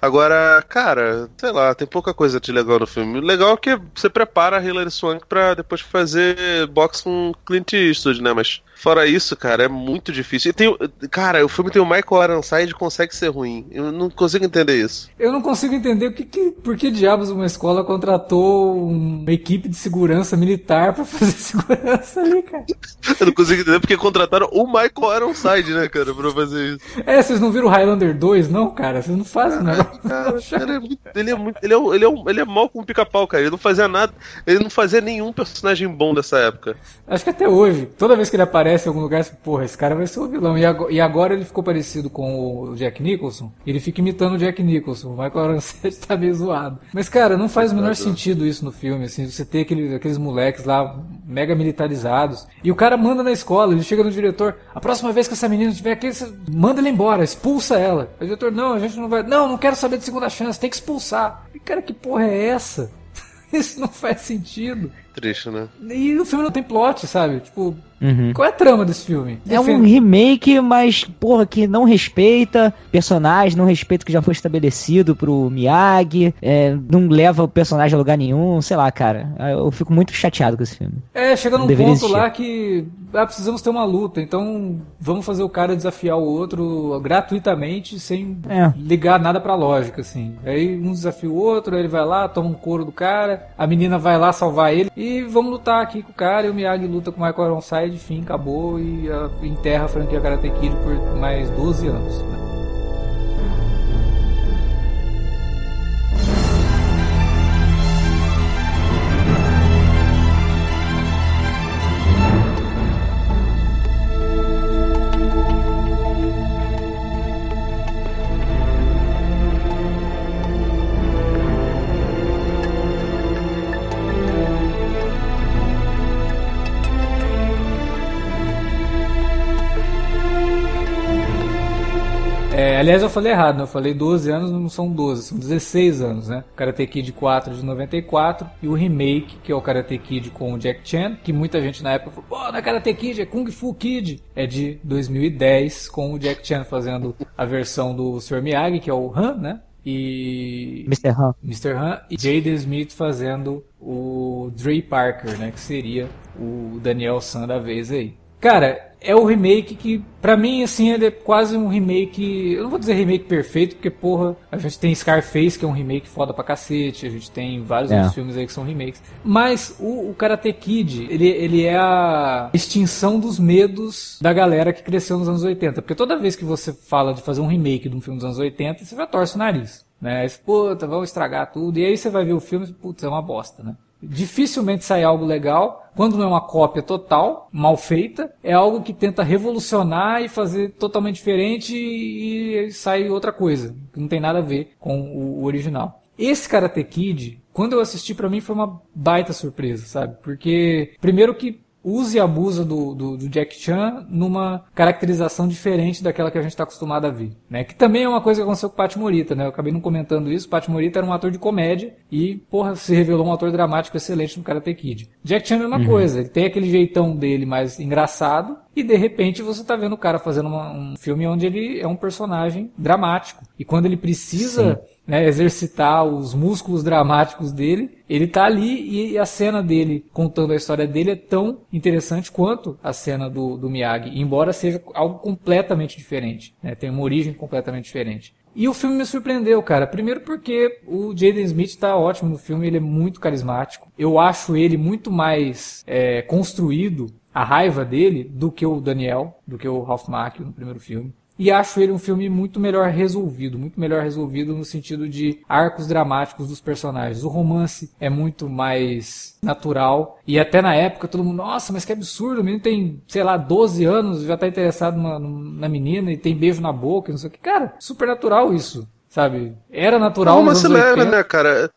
Agora, cara, sei lá, tem pouca coisa de legal no filme. O legal é que você prepara a Hilary Swank pra depois fazer boxe com Clint Eastwood, né? Mas fora isso, cara, é muito difícil. E tem, cara, o filme tem o Michael Ironside e consegue ser ruim. Eu não consigo entender isso. Eu não consigo entender o que, que- por que diabos uma escola contratou uma equipe de segurança militar pra fazer segurança ali, cara. Eu não consigo entender porque contrataram o Michael Ironside, né, cara, pra fazer isso. É, vocês não viram Highlander 2, não, cara? Vocês não fazem nada. Cara, cara, é muito- ele é muito. Ele é, ele, é um- ele é mal com pica-pau, cara. Ele não fazia nada. Ele não fazia nenhum personagem bom dessa época. Acho que até hoje, toda vez que ele aparece aparece em algum lugar, assim, porra, esse cara vai ser o vilão. E agora, e agora ele ficou parecido com o Jack Nicholson. Ele fica imitando o Jack Nicholson. O Michael Arancete tá meio zoado. Mas, cara, não faz o menor sentido isso no filme, assim. Você ter aquele, aqueles moleques lá, mega militarizados. E o cara manda na escola, ele chega no diretor, a próxima vez que essa menina estiver aqui, você manda ela embora, expulsa ela. O diretor, não, a gente não vai. Não, não quero saber de segunda chance, tem que expulsar. E, cara, que porra é essa? Isso não faz sentido. Triste, né? E o filme não tem plot, sabe? Tipo, Uhum. qual é a trama desse filme? É um remake, mas, porra, que não respeita personagem, não respeita o que já foi estabelecido pro Miyagi, é, não leva o personagem a lugar nenhum, sei lá, cara. Eu fico muito chateado com esse filme. É, chega num ponto existir. lá que ah, precisamos ter uma luta, então vamos fazer o cara desafiar o outro gratuitamente, sem É. ligar nada pra lógica, assim. Aí um desafia o outro, aí ele vai lá, toma um couro do cara, a menina vai lá salvar ele, e vamos lutar aqui com o cara, e o Miyagi luta com o Michael Ironside, enfim, acabou, e enterra a franquia Karate Kid por mais 12 anos. né? Aliás, eu falei errado, né? Eu falei 12 anos, não são 12, são 16 anos, né? Karate Kid 4 de 94 e o remake, que é o Karate Kid com o Jack Chan, que muita gente na época falou, pô, não é Karate Kid, é Kung Fu Kid. É de 2010, com o Jack Chan fazendo a versão do Sr. Miyagi, que é o Han, né? E Mr. Han. Mr. Han e Jaden Smith fazendo o Dre Parker, né? Que seria o Daniel San da vez aí. Cara, é o remake que, pra mim, assim, ele é quase um remake. Eu não vou dizer remake perfeito, porque, porra, a gente tem Scarface, que é um remake foda pra cacete, a gente tem vários É. outros filmes aí que são remakes. Mas o, o Karate Kid, ele, ele é a extinção dos medos da galera que cresceu nos anos 80. Porque toda vez que você fala de fazer um remake de um filme dos anos 80, você já torce o nariz. Né? Puta, vão estragar tudo. E aí você vai ver o filme e, putz, é uma bosta, né? Dificilmente sai algo legal. Quando não é uma cópia total, mal feita, é algo que tenta revolucionar e fazer totalmente diferente e, sai outra coisa, que não tem nada a ver com o, original. Esse Karate Kid, quando eu assisti, pra mim foi uma baita surpresa, sabe? Porque, primeiro que use e abusa do, do, do Jack Chan numa caracterização diferente daquela que a gente está acostumado a ver. Né? Que também é uma coisa que aconteceu com o Pat Morita, né? Eu acabei não comentando isso. O Pat Morita era um ator de comédia e, porra, se revelou um ator dramático excelente no Karate Kid. Jack Chan é a mesma coisa. Ele tem aquele jeitão dele mais engraçado e, de repente, você tá vendo o cara fazendo uma- um filme onde ele é um personagem dramático. E quando ele precisa né, exercitar os músculos dramáticos dele, ele tá ali e a cena dele contando a história dele é tão interessante quanto a cena do, do Miyagi, embora seja algo completamente diferente, né, tem uma origem completamente diferente. E o filme me surpreendeu, cara. Primeiro porque o Jaden Smith tá ótimo no filme, ele é muito carismático. Eu acho ele muito mais é, construído, a raiva dele, do que o Daniel, do que o Ralph Macchio no primeiro filme. E acho ele um filme muito melhor resolvido, muito melhor resolvido no sentido de arcos dramáticos dos personagens. O romance é muito mais natural. E até na época todo mundo, nossa, mas que absurdo, o menino tem, sei lá, 12 anos, já tá interessado na, na menina e tem beijo na boca, e não sei o que. Cara, super natural isso. Sabe? Era natural Não, mas anos leve, 80. né, cara?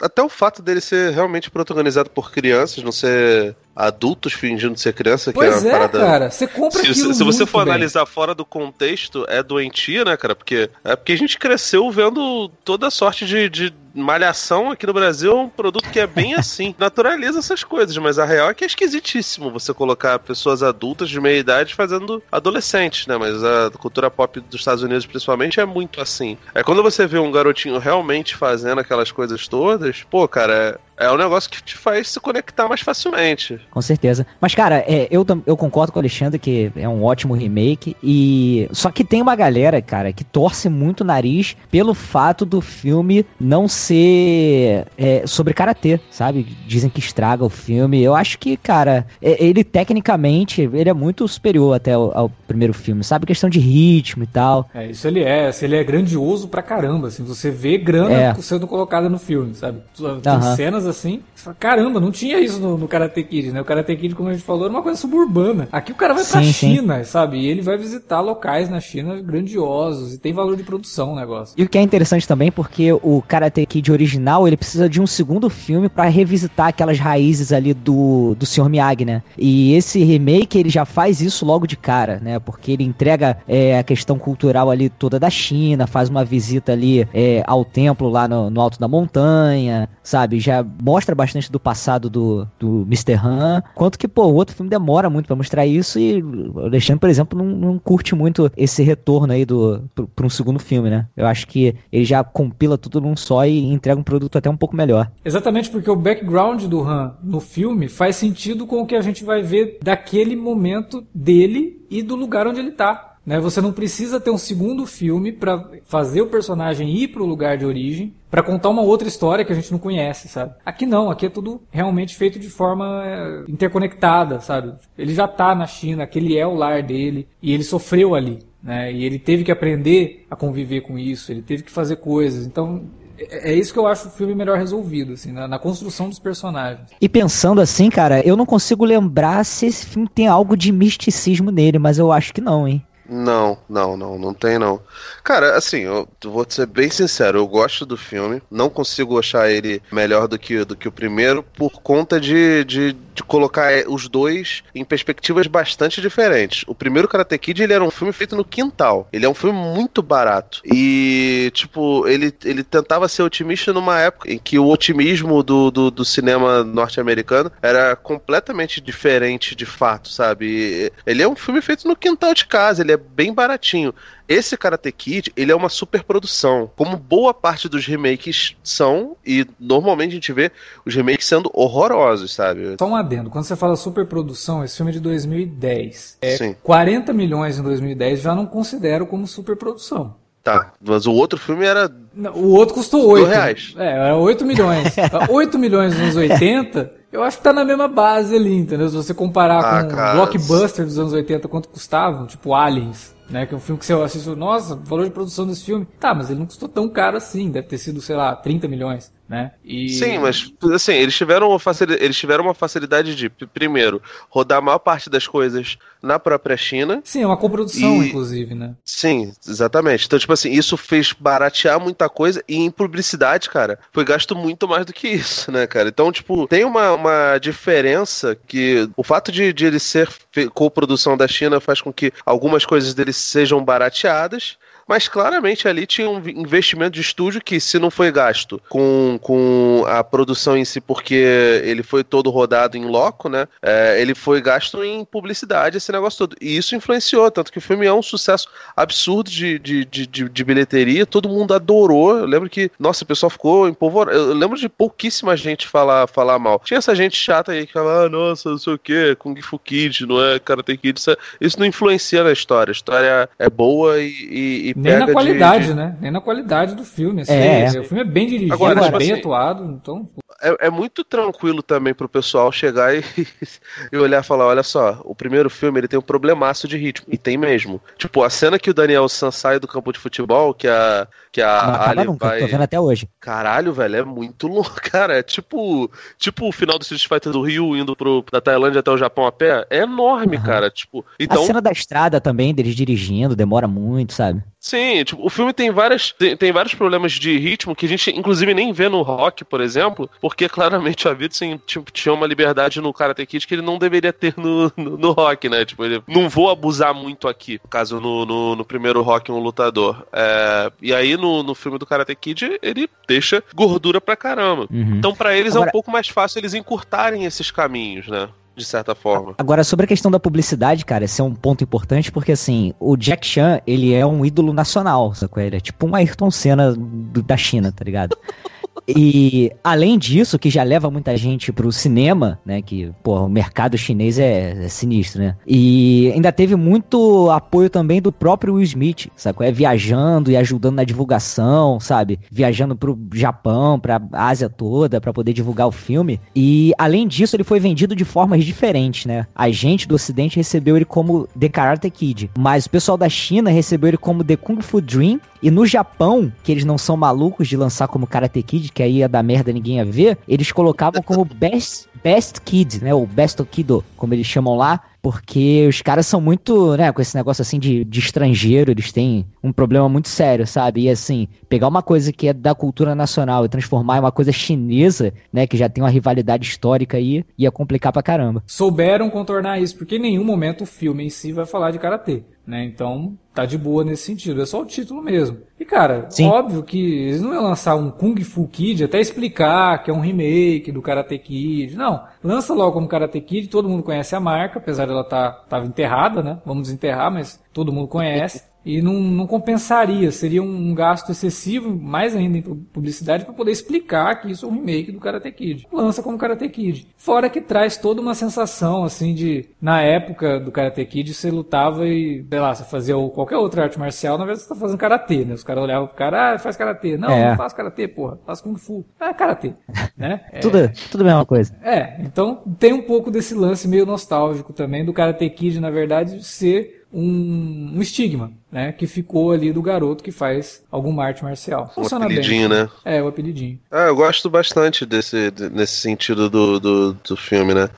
Até o fato dele ser realmente protagonizado por crianças, não ser adultos fingindo ser criança, que é Pois uma é, parada. cara. Você compra Se, se- se você for bem. analisar fora do contexto, é doentia, né, cara? Porque é porque a gente cresceu vendo toda sorte de, de malhação aqui no Brasil, é um produto que é bem assim. Naturaliza essas coisas, mas a real é que é esquisitíssimo você colocar pessoas adultas de meia idade fazendo adolescentes, né? Mas a cultura pop dos Estados Unidos, principalmente, é muito assim. É quando você vê um garotinho realmente fazendo aquelas coisas todas, pô, cara, é, um negócio que te faz se conectar mais facilmente. Com certeza. Mas, cara, é, eu, eu concordo com o Alexandre que é um ótimo remake. E. Só que tem uma galera, cara, que torce muito o nariz pelo fato do filme não ser é, sobre karatê, sabe? Dizem que estraga o filme. Eu acho que, cara, é- ele tecnicamente ele é muito superior até ao, ao primeiro filme, sabe? Questão de ritmo e tal. É, isso ele é. assim, Ele é grandioso pra caramba. Assim, você vê grana É. sendo colocada no filme, sabe? Tem Aham. cenas assim. Você fala, caramba, não tinha isso no, no Karate Kid, né? O Karate Kid, como a gente falou, era uma coisa suburbana. Aqui o cara vai pra Sim, sim. China, sabe? E ele vai visitar locais na China grandiosos e tem valor de produção o negócio. E o que é interessante também, porque o Karate Kid original, ele precisa de um segundo filme pra revisitar aquelas raízes ali do, do Sr. Miyagi, né? E esse remake, ele já faz isso logo de cara, né? Porque ele entrega é, a questão cultural ali toda da China, faz uma visita ali é, ao templo lá no, no alto da montanha, sabe? Já mostra bastante do passado do, do Mr. Han. Quanto que, pô, o outro filme demora muito pra mostrar isso e o Alexandre, por exemplo, não, não curte muito esse retorno aí do, pro, pra um segundo filme, né? Eu acho que ele já compila tudo num só e entrega um produto até um pouco melhor. Exatamente porque o background do Han no filme faz sentido com o que a gente vai ver daquele momento dele e do lugar onde ele tá. Né? Você não precisa ter um segundo filme pra fazer o personagem ir pro lugar de origem, pra contar uma outra história que a gente não conhece, sabe? Aqui não, aqui é tudo realmente feito de forma é, interconectada, sabe? Ele já tá na China, aquele é o lar dele e ele sofreu ali. Né? E ele teve que aprender a conviver com isso, ele teve que fazer coisas. Então, é é isso que eu acho o filme melhor resolvido, assim, na, na construção dos personagens. E pensando assim, cara, eu não consigo lembrar se esse filme tem algo de misticismo nele, mas eu acho que não, hein? Não, não, não, não tem não. Cara, assim, eu vou ser bem sincero, eu gosto do filme, não consigo achar ele melhor do que, do que o primeiro por conta de, de, de colocar os dois em perspectivas bastante diferentes. O primeiro Karate Kid, ele era um filme feito no quintal, ele é um filme muito barato e, tipo, ele, ele tentava ser otimista numa época em que o otimismo do, do, do cinema norte-americano era completamente diferente de fato, sabe? Ele é um filme feito no quintal de casa, ele é bem baratinho. Esse Karate Kid, ele é uma superprodução, como boa parte dos remakes são, e normalmente a gente vê os remakes sendo horrorosos, sabe? Só um adendo, quando você fala superprodução, esse filme é de 2010. É Sim. 40 milhões em 2010 já não considero como superprodução. Tá, mas o outro filme era. O outro custou 8. reais. É, era 8 milhões. 8 milhões nos anos 80, eu acho que tá na mesma base ali, entendeu? Se você comparar Ah, com cara. o blockbuster dos anos 80, quanto custavam, tipo Aliens, né? Que é um filme que você assiste, nossa, o valor de produção desse filme. Tá, mas ele não custou tão caro assim, deve ter sido, sei lá, 30 milhões, né? E... Sim, mas assim, eles tiveram, uma facilidade, eles tiveram uma facilidade de, primeiro, rodar a maior parte das coisas na própria China. Sim, é uma coprodução, E- inclusive, né? Sim, exatamente. Então, tipo assim, isso fez baratear muita coisa e em publicidade, cara, foi gasto muito mais do que isso, né, cara? Então, tipo, tem uma, uma diferença que o fato de, de ele ser coprodução da China faz com que algumas coisas dele sejam barateadas. Mas claramente ali tinha um investimento de estúdio que, se não foi gasto com, com a produção em si, porque ele foi todo rodado em loco, né? É, ele foi gasto em publicidade, esse negócio todo. E isso influenciou, tanto que o filme é um sucesso absurdo de, de, de, de- de bilheteria, todo mundo adorou. Eu lembro que, nossa, o pessoal ficou empolvorado. Eu lembro de pouquíssima gente falar, falar mal. Tinha essa gente chata aí que falava, ah, nossa, não sei o que, Kung Fu Kid, não é Karate Kid. Isso, isso não influencia na história. A história é boa e, e, e Nem pega na de- qualidade, de- né? Nem na qualidade do filme. Assim, É, O filme é bem dirigido, Agora, é tipo bem assim, atuado, então. é, é muito tranquilo também pro pessoal chegar e, e olhar e falar, olha só, o primeiro filme ele tem um problemaço de ritmo, e tem mesmo. Tipo, a cena que o Daniel San sai do campo de futebol, que a que a não acaba Ali nunca, vai tô vendo até hoje. Caralho, velho, é muito louco, cara. É tipo, tipo o final do Street Fighter do Rio indo pro, da Tailândia até o Japão a pé. É enorme, Aham. cara. Tipo, A então, cena da estrada também, deles dirigindo, demora muito, sabe? Sim, tipo, o filme tem várias tem, tem vários problemas de ritmo que a gente inclusive nem vê no rock, por exemplo, porque claramente o Avidson tipo, tinha uma liberdade no Karate Kid que ele não deveria ter no, no, no rock, né? Tipo, ele não vou abusar muito aqui, caso no, no, no primeiro rock um lutador. É, e aí no, no filme do Karate Kid ele deixa gordura pra caramba. Uhum. Então pra eles é Agora- um pouco mais fácil eles encurtarem esses caminhos, né? De certa forma. Agora, sobre a questão da publicidade, cara, esse é um ponto importante, porque assim, o Jack Chan, ele é um ídolo nacional, sacou? Ele é tipo um Ayrton Senna do- da China, tá ligado? E além disso, que já leva muita gente pro cinema, né? Que, pô, o mercado chinês é, é sinistro, né? E ainda teve muito apoio também do próprio Will Smith, sacou? É viajando e ajudando na divulgação, sabe? Viajando pro Japão, pra Ásia toda, pra poder divulgar o filme. E além disso, ele foi vendido de formas diferentes, né? A gente do Ocidente recebeu ele como The Karate Kid, mas o pessoal da China recebeu ele como The Kung Fu Dream. E no Japão, que eles não são malucos de lançar como Karate Kid, Kid, que aí ia dar merda ninguém ia ver, eles colocavam como Best, best Kid, né? O Best Kido, como eles chamam lá, porque os caras são muito, né, com esse negócio assim de, de estrangeiro, eles têm um problema muito sério, sabe? E assim, pegar uma coisa que é da cultura nacional e transformar em uma coisa chinesa, né, que já tem uma rivalidade histórica aí, ia complicar pra caramba. Souberam contornar isso, porque em nenhum momento o filme em si vai falar de karatê. Né? Então tá de boa nesse sentido, é só o título mesmo. E cara, Sim. óbvio que eles não iam lançar um Kung Fu Kid até explicar que é um remake do Karate Kid. Não, lança logo como Karate Kid, todo mundo conhece a marca, apesar dela estar tá, tava enterrada, né? Vamos desenterrar, mas todo mundo conhece. E não, não compensaria, seria um gasto excessivo, mais ainda em publicidade, para poder explicar que isso é um remake do Karate Kid. Lança como Karate Kid. Fora que traz toda uma sensação, assim, de. Na época do Karate Kid, você lutava e, sei lá, você fazia qualquer outra arte marcial, na verdade você tá fazendo karatê, né? Os caras olhavam pro cara, ah, faz karatê. Não, É. não faz karatê, porra, faz kung fu. Ah, karatê. né? É, Tudo, tudo a mesma coisa. é, então tem um pouco desse lance meio nostálgico também do Karate Kid, na verdade, ser um, um estigma, né? Que ficou ali do garoto que faz alguma arte marcial. Um Funciona bem. apelidinho, né? É, o apelidinho. Ah, eu gosto bastante desse, de- nesse sentido do, do, do filme, né?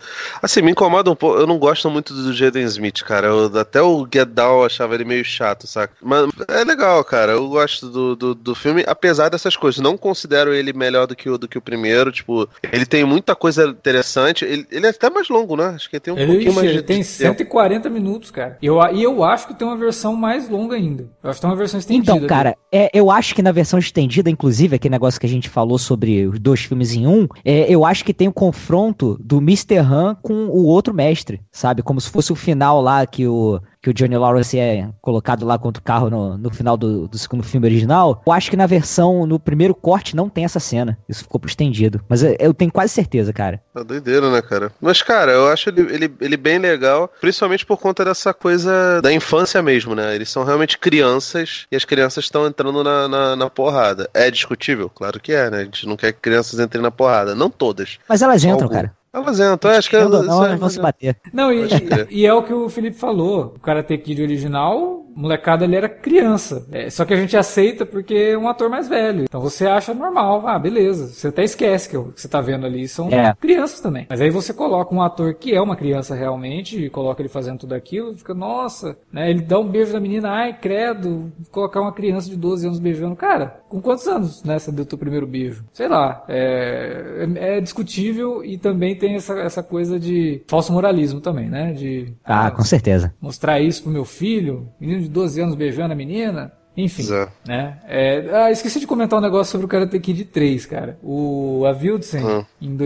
Assim, me incomoda um pouco. Eu não gosto muito do Jaden Smith, cara. Eu- até o Get Down eu achava ele meio chato, saca? Mas é legal, cara. Eu gosto do, do, do filme, apesar dessas coisas. Não considero ele melhor do que o, do que o primeiro. Tipo, ele tem muita coisa interessante. Ele, ele é até mais longo, né? Acho que ele tem um Ele, pouquinho mais ele de tem tempo. 140 minutos, cara. Eu, e eu acho que tem uma versão mais longa ainda. Eu acho que tem uma versão estendida. Então, cara, é, eu acho que na versão estendida, inclusive, aquele negócio que a gente falou sobre os dois filmes em um, é, eu acho que tem o confronto do Mr. Han com o outro mestre, sabe? Como se fosse o final lá que o, que o Johnny Lawrence é colocado lá contra o carro no, no final do, do segundo filme original. Eu acho que na versão, no primeiro corte, não tem essa cena. Isso ficou estendido. Mas eu, eu tenho quase certeza, cara. Tá doideira, né, cara? Mas, cara, eu acho ele, ele, ele bem legal, principalmente por conta dessa coisa da infância mesmo, né? Eles são realmente crianças e as crianças estão entrando na, na, na porrada. É discutível? Claro que é, né? A gente não quer que crianças entrem na porrada. Não todas. Mas elas entram, Algum. cara. Elas entram, eu acho que isso não, é- elas vão se bater. Não, e, e é o que o Felipe falou. O Karate Kid original, o molecada ele era criança. É, só que a gente aceita porque é um ator mais velho. Então você acha normal. Ah, beleza. Você até esquece que o que você tá vendo ali são É. crianças também. Mas aí você coloca um ator que é uma criança realmente, e coloca ele fazendo tudo aquilo, fica, nossa, né? Ele dá um beijo na menina, ai, credo, colocar uma criança de 12 anos beijando. Cara, com quantos anos, né, você deu teu primeiro beijo? Sei lá, é, é, é discutível e também tem essa, essa coisa de falso moralismo também, né? De Ah, com certeza. mostrar isso pro meu filho, menino de 12 anos beijando a menina. Enfim, Zé. né? É, ah, esqueci de comentar um negócio sobre o Karate Kid 3, cara. O Avildsen, Hum. em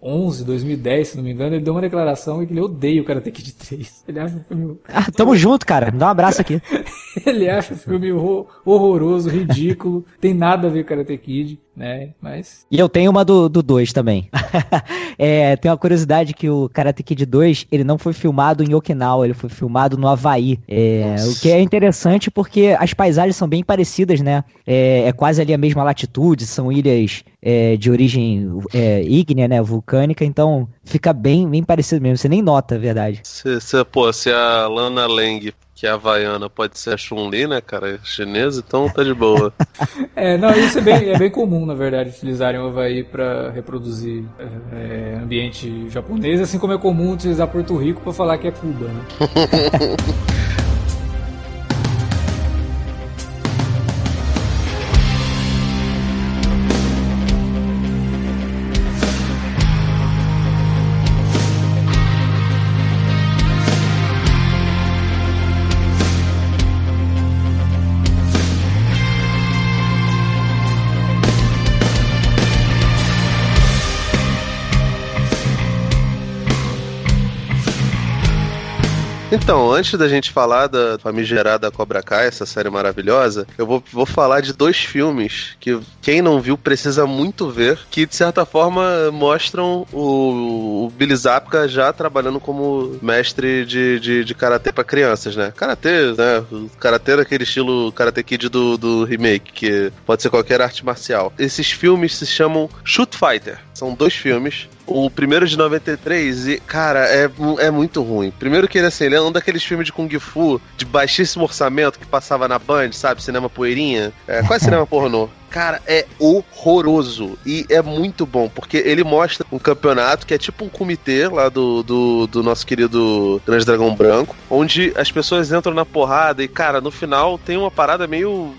2011, 2010, se não me engano, ele deu uma declaração que ele odeia o Karate Kid 3. Ele acha o filme, Ah, tamo junto, cara. Me dá um abraço aqui. ele acha o filme horror- horroroso, ridículo, tem nada a ver com Karate Kid, né? Mas E eu tenho uma do 2 também. É, tem uma curiosidade que o Karate Kid 2, ele não foi filmado em Okinawa, ele foi filmado no Havaí. É, o que é interessante porque as paisagens são bem parecidas, né? É, é quase ali a mesma latitude, são ilhas é, de origem é, ígnea, né? Vulcânica, então fica bem, bem parecido mesmo. Você nem nota, a verdade. Se, se, pô, se a Lana Lang, que é havaiana, pode ser a Chun-Li, né, cara? É chinesa, então tá de boa. É, não, isso é bem, é bem comum, na verdade, utilizarem o Havaí para reproduzir é, é, ambiente japonês, assim como é comum utilizar Porto Rico para falar que é Cuba, né? Então, antes da gente falar da famigerada Cobra Kai, essa série maravilhosa, eu vou, vou falar de dois filmes que quem não viu precisa muito ver, que de certa forma mostram o, o Billy Zapka já trabalhando como mestre de, de, de karatê pra crianças, né? Karatê, né? Karatê daquele estilo Karate Kid do, do remake, que pode ser qualquer arte marcial. Esses filmes se chamam Shoot Fighter. São dois filmes. O primeiro de 93, e, cara, é, é muito ruim. Primeiro que ele, assim, ele é um daqueles filmes de Kung Fu de baixíssimo orçamento que passava na Band, sabe? Cinema poeirinha. É, quase cinema pornô. Cara, é horroroso. E é muito bom, porque ele mostra um campeonato que é tipo um comitê lá do, do, do nosso querido Grande Dragão Branco, onde as pessoas entram na porrada e, cara, no final tem uma parada meio,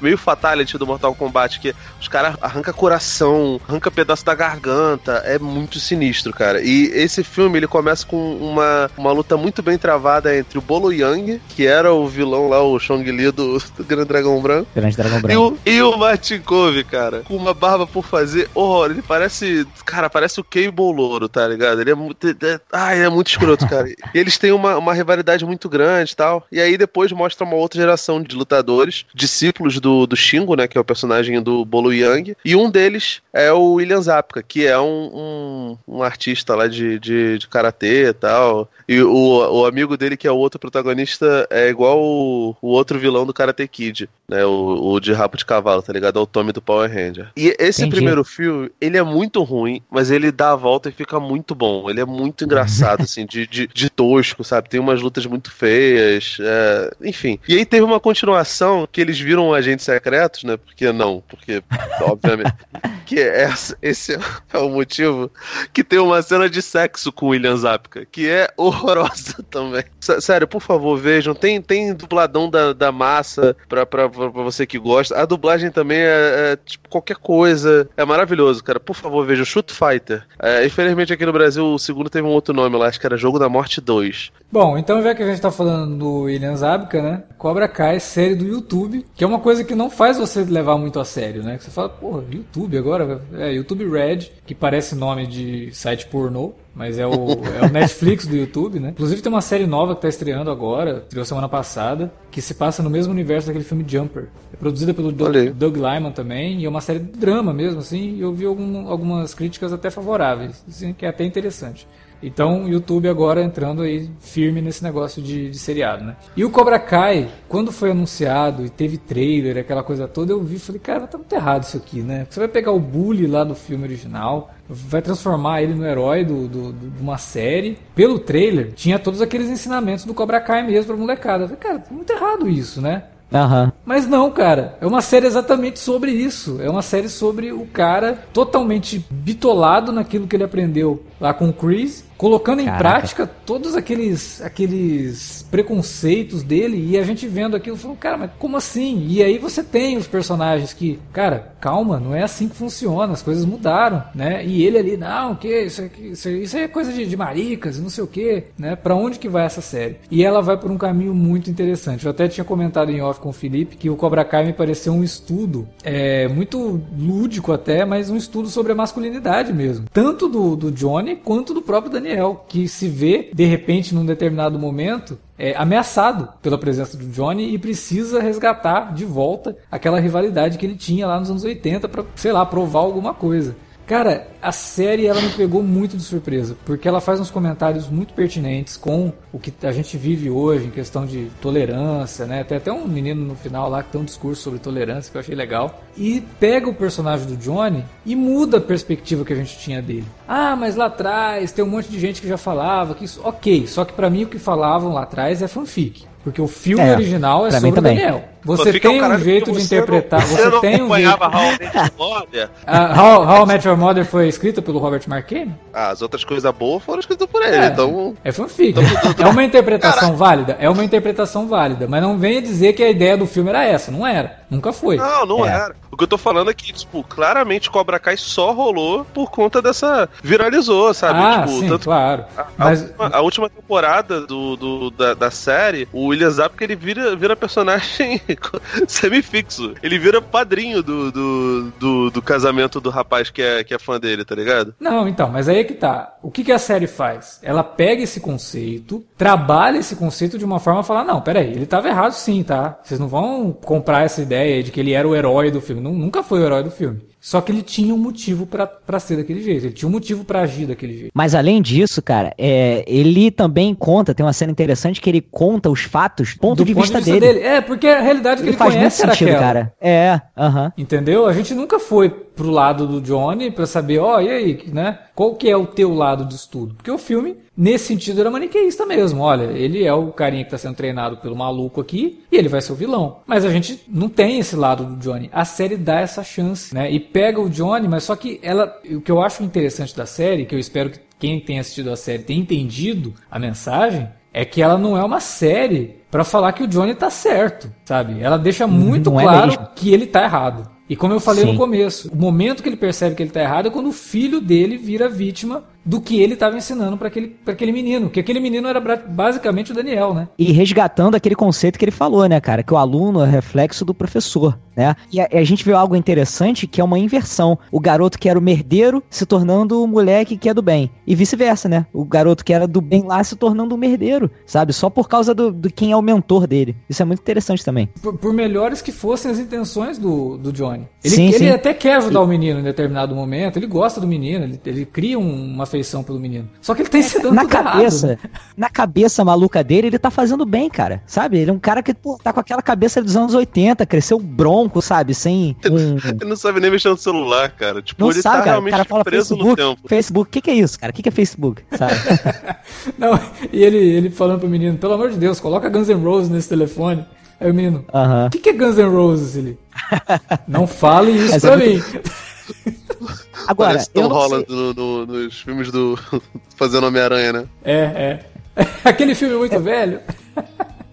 meio fatality do Mortal Kombat, que os caras arrancam coração, arranca pedaço da garganta. É muito sinistro, cara. E esse filme, ele começa com uma, uma luta muito bem travada entre o Bolo Yang, que era o vilão lá, o Chong Li do, do Grande Dragão Branco. Grande Dragão E Branco. o, e o Martin Cove, cara, com uma barba por fazer horror. Ele parece. Cara, parece o Cable Louro, tá ligado? Ele é muito. É, ai, ele é muito escroto, cara. E eles têm uma, uma rivalidade muito grande e tal. E aí depois mostra uma outra geração de lutadores, discípulos do, do Shingo, né? Que é o personagem do Bolo Yang. E um deles é o William Zapka, que é um, um, um artista lá de, de, de karatê e tal. E o, o amigo dele, que é o outro protagonista, é igual o, o outro vilão do Karate Kid, né? O, o de rabo de cavalo, tá ligado? O Tommy do Power Ranger. E esse Entendi. primeiro filme, ele é muito ruim, mas ele dá a volta e fica muito bom. Ele é muito engraçado, assim, de, de, de tosco, sabe? Tem umas lutas muito feias, é, enfim. E aí teve uma continuação que eles viram agentes secretos, né? Porque não, porque, obviamente. que é essa, esse é o motivo que tem uma cena de sexo com o William Zapka, que é horrorosa também. S- Sério, por favor, vejam. Tem, tem dubladão da, da massa pra, pra, pra pra você que gosta. A dublagem também é, é, tipo qualquer coisa. É maravilhoso, cara. Por favor, vejam. Shoot Fighter. É, infelizmente aqui no Brasil o segundo teve um outro nome lá, acho que era Jogo da Morte 2. Bom, então já que a gente tá falando do William Zabka, né? Cobra Kai, série do YouTube, que é uma coisa que não faz você levar muito a sério, né? Que você fala, porra, YouTube agora? É, YouTube Red, que parece nome de site pornô, mas é o, é o Netflix do YouTube, né? Inclusive tem uma série nova que tá estreando agora, estreou semana passada, que se passa no mesmo universo daquele filme Jumper. É produzida pelo Doug. Doug Lyman também, e é uma série de drama mesmo, assim, e eu vi algum- algumas críticas até favoráveis, assim, que é até interessante. Então, o YouTube agora entrando aí firme nesse negócio de, de seriado, né? E o Cobra Kai, quando foi anunciado e teve trailer, aquela coisa toda, eu vi e falei, cara, tá muito errado isso aqui, né? Você vai pegar o Bully lá do filme original, vai transformar ele no herói do, do- do- de uma série. Pelo trailer, tinha todos aqueles ensinamentos do Cobra Kai mesmo pra molecada. Eu falei, cara, tá muito errado isso, né? Aham. Mas não, cara. É uma série exatamente sobre isso. É uma série sobre o cara totalmente bitolado naquilo que ele aprendeu lá com o Chris, colocando em Caraca. prática todos aqueles aqueles preconceitos dele e a gente vendo aquilo falando, cara, mas como assim? E aí você tem os personagens que, cara, calma, não é assim que funciona, as coisas mudaram, né? E ele ali, não, o que? Isso, isso, isso é coisa de, de maricas, não sei o que, né? Pra onde que vai essa série? E ela vai por um caminho muito interessante. Eu até tinha comentado em off com o Felipe que o Cobra Kai me pareceu um estudo é, muito lúdico até, mas um estudo sobre a masculinidade mesmo. Tanto do, do Johnny quanto do próprio Daniel, que se vê, de repente, num determinado momento, é, ameaçado pela presença do Johnny e precisa resgatar de volta aquela rivalidade que ele tinha lá nos anos 80 pra, sei lá, provar alguma coisa. Cara, a série ela me pegou muito de surpresa, porque ela faz uns comentários muito pertinentes com o que a gente vive hoje em questão de tolerância, né? Tem até um menino no final lá que tem um discurso sobre tolerância que eu achei legal. E pega o personagem do Johnny e muda a perspectiva que a gente tinha dele. Ah, mas lá atrás tem um monte de gente que já falava que isso. Ok, só que pra mim o que falavam lá atrás é fanfic. Porque o filme É, original é sobre o também. Você tem um jeito de interpretar. Não, Você não tem um jeito. acompanhava How? Ah, How, How I Met Your Mother foi escrita pelo Robert Marquette? Ah, as outras coisas boas foram escritas por ele, É. então. É fanfic. É uma interpretação válida? É uma interpretação válida. Mas não venha dizer que a ideia do filme era essa. Não era. Nunca foi. Não, não É. era. O que eu tô falando é que, tipo, claramente Cobra Kai só rolou por conta dessa. Viralizou, sabe? ah, tipo, sim, tanto claro. A, a Mas última, a última temporada do, do- da, da série, o William Zapka ele vira, vira personagem semifixo. Ele vira padrinho do, do, do, do casamento do rapaz que é, que é fã dele, tá ligado? Não, então, mas aí é que tá. O que, que a série faz? Ela pega esse conceito, trabalha esse conceito de uma forma a falar, não, peraí, ele tava errado sim, tá? Vocês não vão comprar essa ideia de que ele era o herói do filme. Nunca foi o herói do filme. Só que ele tinha um motivo pra pra ser daquele jeito. Ele tinha um motivo pra agir daquele jeito. Mas além disso, cara, é, ele também conta, tem uma cena interessante que ele conta os fatos do ponto, Do de, vista dele. É, porque a realidade que Ele ele, faz muito conhece era sentido, aquela. cara. É, aham. Entendeu? A gente nunca foi pro lado do Johnny pra saber, ó, e aí, né? Qual que é o teu lado disso tudo? Porque o filme nesse sentido era maniqueísta mesmo. Olha, ele é o carinha que tá sendo treinado pelo maluco aqui e ele vai ser o vilão. Mas a gente não tem esse lado do Johnny. A série dá essa chance, né? E pega o Johnny, mas só que ela, o que eu acho interessante da série, que eu espero que quem tem assistido a série tenha entendido a mensagem, é que ela não é uma série para falar que o Johnny tá certo, sabe? Ela deixa muito Não é claro mesmo. que ele tá errado. E como eu falei Sim. no começo, o momento que ele percebe que ele tá errado é quando o filho dele vira vítima do que ele estava ensinando para aquele, pra aquele menino. Que aquele menino era basicamente o Daniel, né? E resgatando aquele conceito que ele falou, né, cara? Que o aluno é reflexo do professor, né? E a, e a gente viu algo interessante que é uma inversão. O garoto que era o merdeiro se tornando o moleque que é do bem. E vice-versa, né? O garoto que era do bem lá se tornando o merdeiro, sabe? Só por causa do, do quem é o mentor dele. Isso é muito interessante também. Por, por melhores que fossem as intenções do, do Johnny. Ele, Sim, ele sim. até quer ajudar o menino em determinado momento, ele gosta do menino, ele, ele cria um- uma afeição pelo menino. Só que ele tá ensinando na tudo cabeça, errado, né? na cabeça maluca dele, ele tá fazendo bem, cara. Sabe? Ele é um cara que pô, tá com aquela cabeça dos anos 80, cresceu bronco, sabe? Sem um. Ele não sabe nem mexer no celular, cara. Tipo, Não ele sabe, tá cara. O realmente cara fala preso no Facebook. tempo. Facebook, o que, que é isso, cara? O que, que é Facebook? Sabe? Não, e ele, ele falando pro menino, pelo amor de Deus, coloca Guns N' Roses nesse telefone. Aí o menino, Aham. o que, que é Guns N' Roses, ele? Não fale isso é pra muito- mim. Agora, Parece Tom eu não Holland sei. no- no- nos filmes do Fazendo Homem-Aranha, né? É, é. Aquele filme muito velho.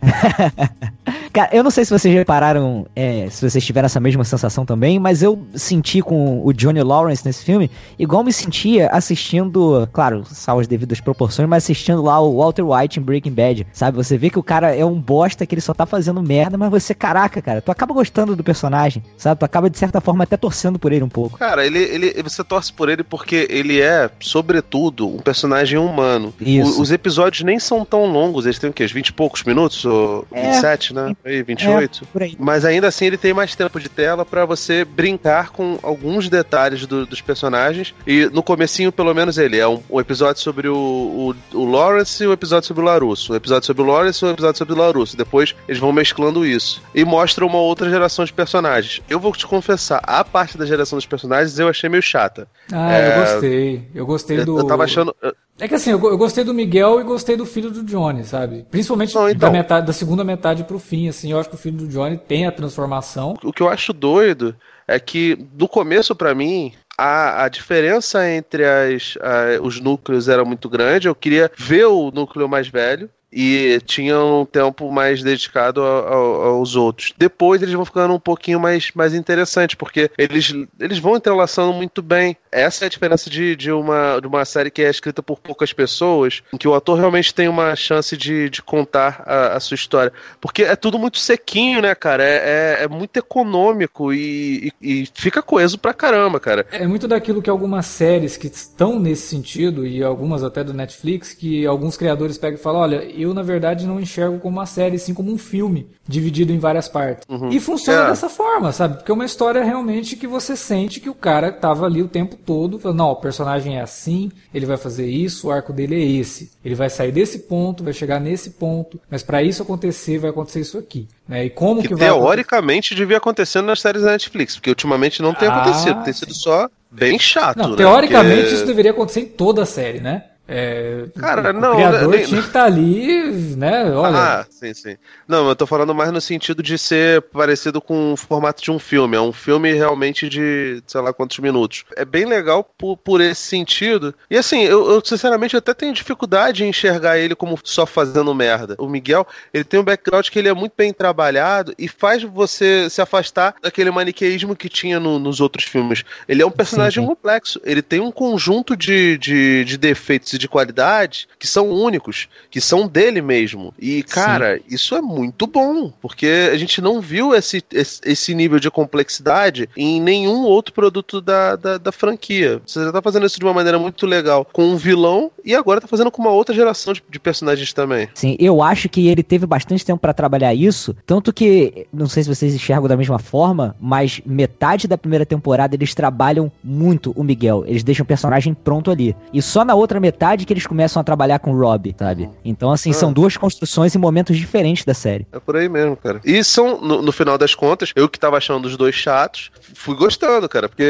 Cara, eu não sei se vocês repararam, é, se vocês tiveram essa mesma sensação também, mas eu senti com o Johnny Lawrence nesse filme, igual me sentia assistindo, claro, salvo as devidas proporções, mas assistindo lá o Walter White em Breaking Bad, sabe? Você vê que o cara é um bosta, que ele só tá fazendo merda, mas você, caraca, cara, tu acaba gostando do personagem, sabe? Tu acaba, de certa forma, até torcendo por ele um pouco. Cara, ele, ele, você torce por ele porque ele é, sobretudo, um personagem humano. Isso. O- os episódios nem são tão longos, eles têm o quê? Uns 20 e poucos minutos? Ou É. 27, né? Aí, 28. Por aí. Mas ainda assim ele tem mais tempo de tela pra você brincar com alguns detalhes do- dos personagens. E no comecinho, pelo menos, ele é um, um episódio sobre o, o, o Lawrence e um episódio sobre o Larusso. Um episódio sobre o Lawrence e um episódio sobre o Larusso. Depois eles vão mesclando isso. E mostra uma outra geração de personagens. Eu vou te confessar, a parte da geração dos personagens eu achei meio chata. Ah, É, eu gostei. Eu gostei Eu, do. eu tava achando. É que assim, eu, eu gostei do Miguel e gostei do filho do Johnny, sabe? Principalmente Não, então. da, metade, da segunda metade pro fim, assim. Eu acho que o filho do Johnny tem a transformação. O que eu acho doido é que, no começo, pra mim, a, a diferença entre as, a- os núcleos era muito grande. Eu queria ver o núcleo mais velho. E tinha um tempo mais dedicado aos outros. Depois eles vão ficando um pouquinho mais, mais interessantes, porque eles, eles vão entrelaçando muito bem. Essa é a diferença de, de, uma, de uma série que é escrita por poucas pessoas, em que o ator realmente tem uma chance de, de contar a, a sua história. Porque é tudo muito sequinho, né, cara? É, é, é muito econômico e, e, e fica coeso pra caramba, cara. É muito daquilo que algumas séries que estão nesse sentido, e algumas até do Netflix, que alguns criadores pegam e falam: olha, eu na verdade não enxergo como uma série, sim como um filme, dividido em várias partes. E funciona É. dessa forma, sabe? Porque é uma história realmente que você sente que o cara tava ali o tempo todo, falando: não, o personagem é assim, ele vai fazer isso, o arco dele é esse. Ele vai sair desse ponto, vai chegar nesse ponto, mas para isso acontecer, vai acontecer isso aqui. Né? E como que, Que vai teoricamente devia acontecer nas séries da Netflix, porque ultimamente não tem Ah, acontecido. Tem sido só bem chato. Não, né? teoricamente Porque- isso deveria acontecer em toda a série, né? É, Cara, o, não, o criador nem- tinha que estar ali, né? Olha, Ah, sim, sim. Não, eu tô falando mais no sentido de ser parecido com o formato de um filme. É um filme realmente de, sei lá quantos minutos. É bem legal por, por esse sentido. E assim, eu, eu, sinceramente até tenho dificuldade em enxergar ele como só fazendo merda. O Miguel, ele tem um background que ele é muito bem trabalhado e faz você se afastar daquele maniqueísmo que tinha no- nos outros filmes. Ele é um personagem sim. complexo. Ele tem um conjunto de, de, de defeitos e de qualidades que são únicos, que são dele mesmo. E, cara, isso é muito bom, porque a gente não viu esse, esse, nível de complexidade em nenhum outro produto da, da, da franquia. Você já tá fazendo isso de uma maneira muito legal com um vilão e agora tá fazendo com uma outra geração de, de personagens também. Sim, eu acho que ele teve bastante tempo pra trabalhar isso, tanto que, não sei se vocês enxergam da mesma forma, mas metade da primeira temporada eles trabalham muito o Miguel, eles deixam o personagem pronto ali. E só na outra metade metade que eles começam a trabalhar com o Rob, sabe? Então, assim, Ah. são duas construções em momentos diferentes da série. É por aí mesmo, cara. E são, no, no final das contas, eu que tava achando os dois chatos, fui gostando, cara. Porque,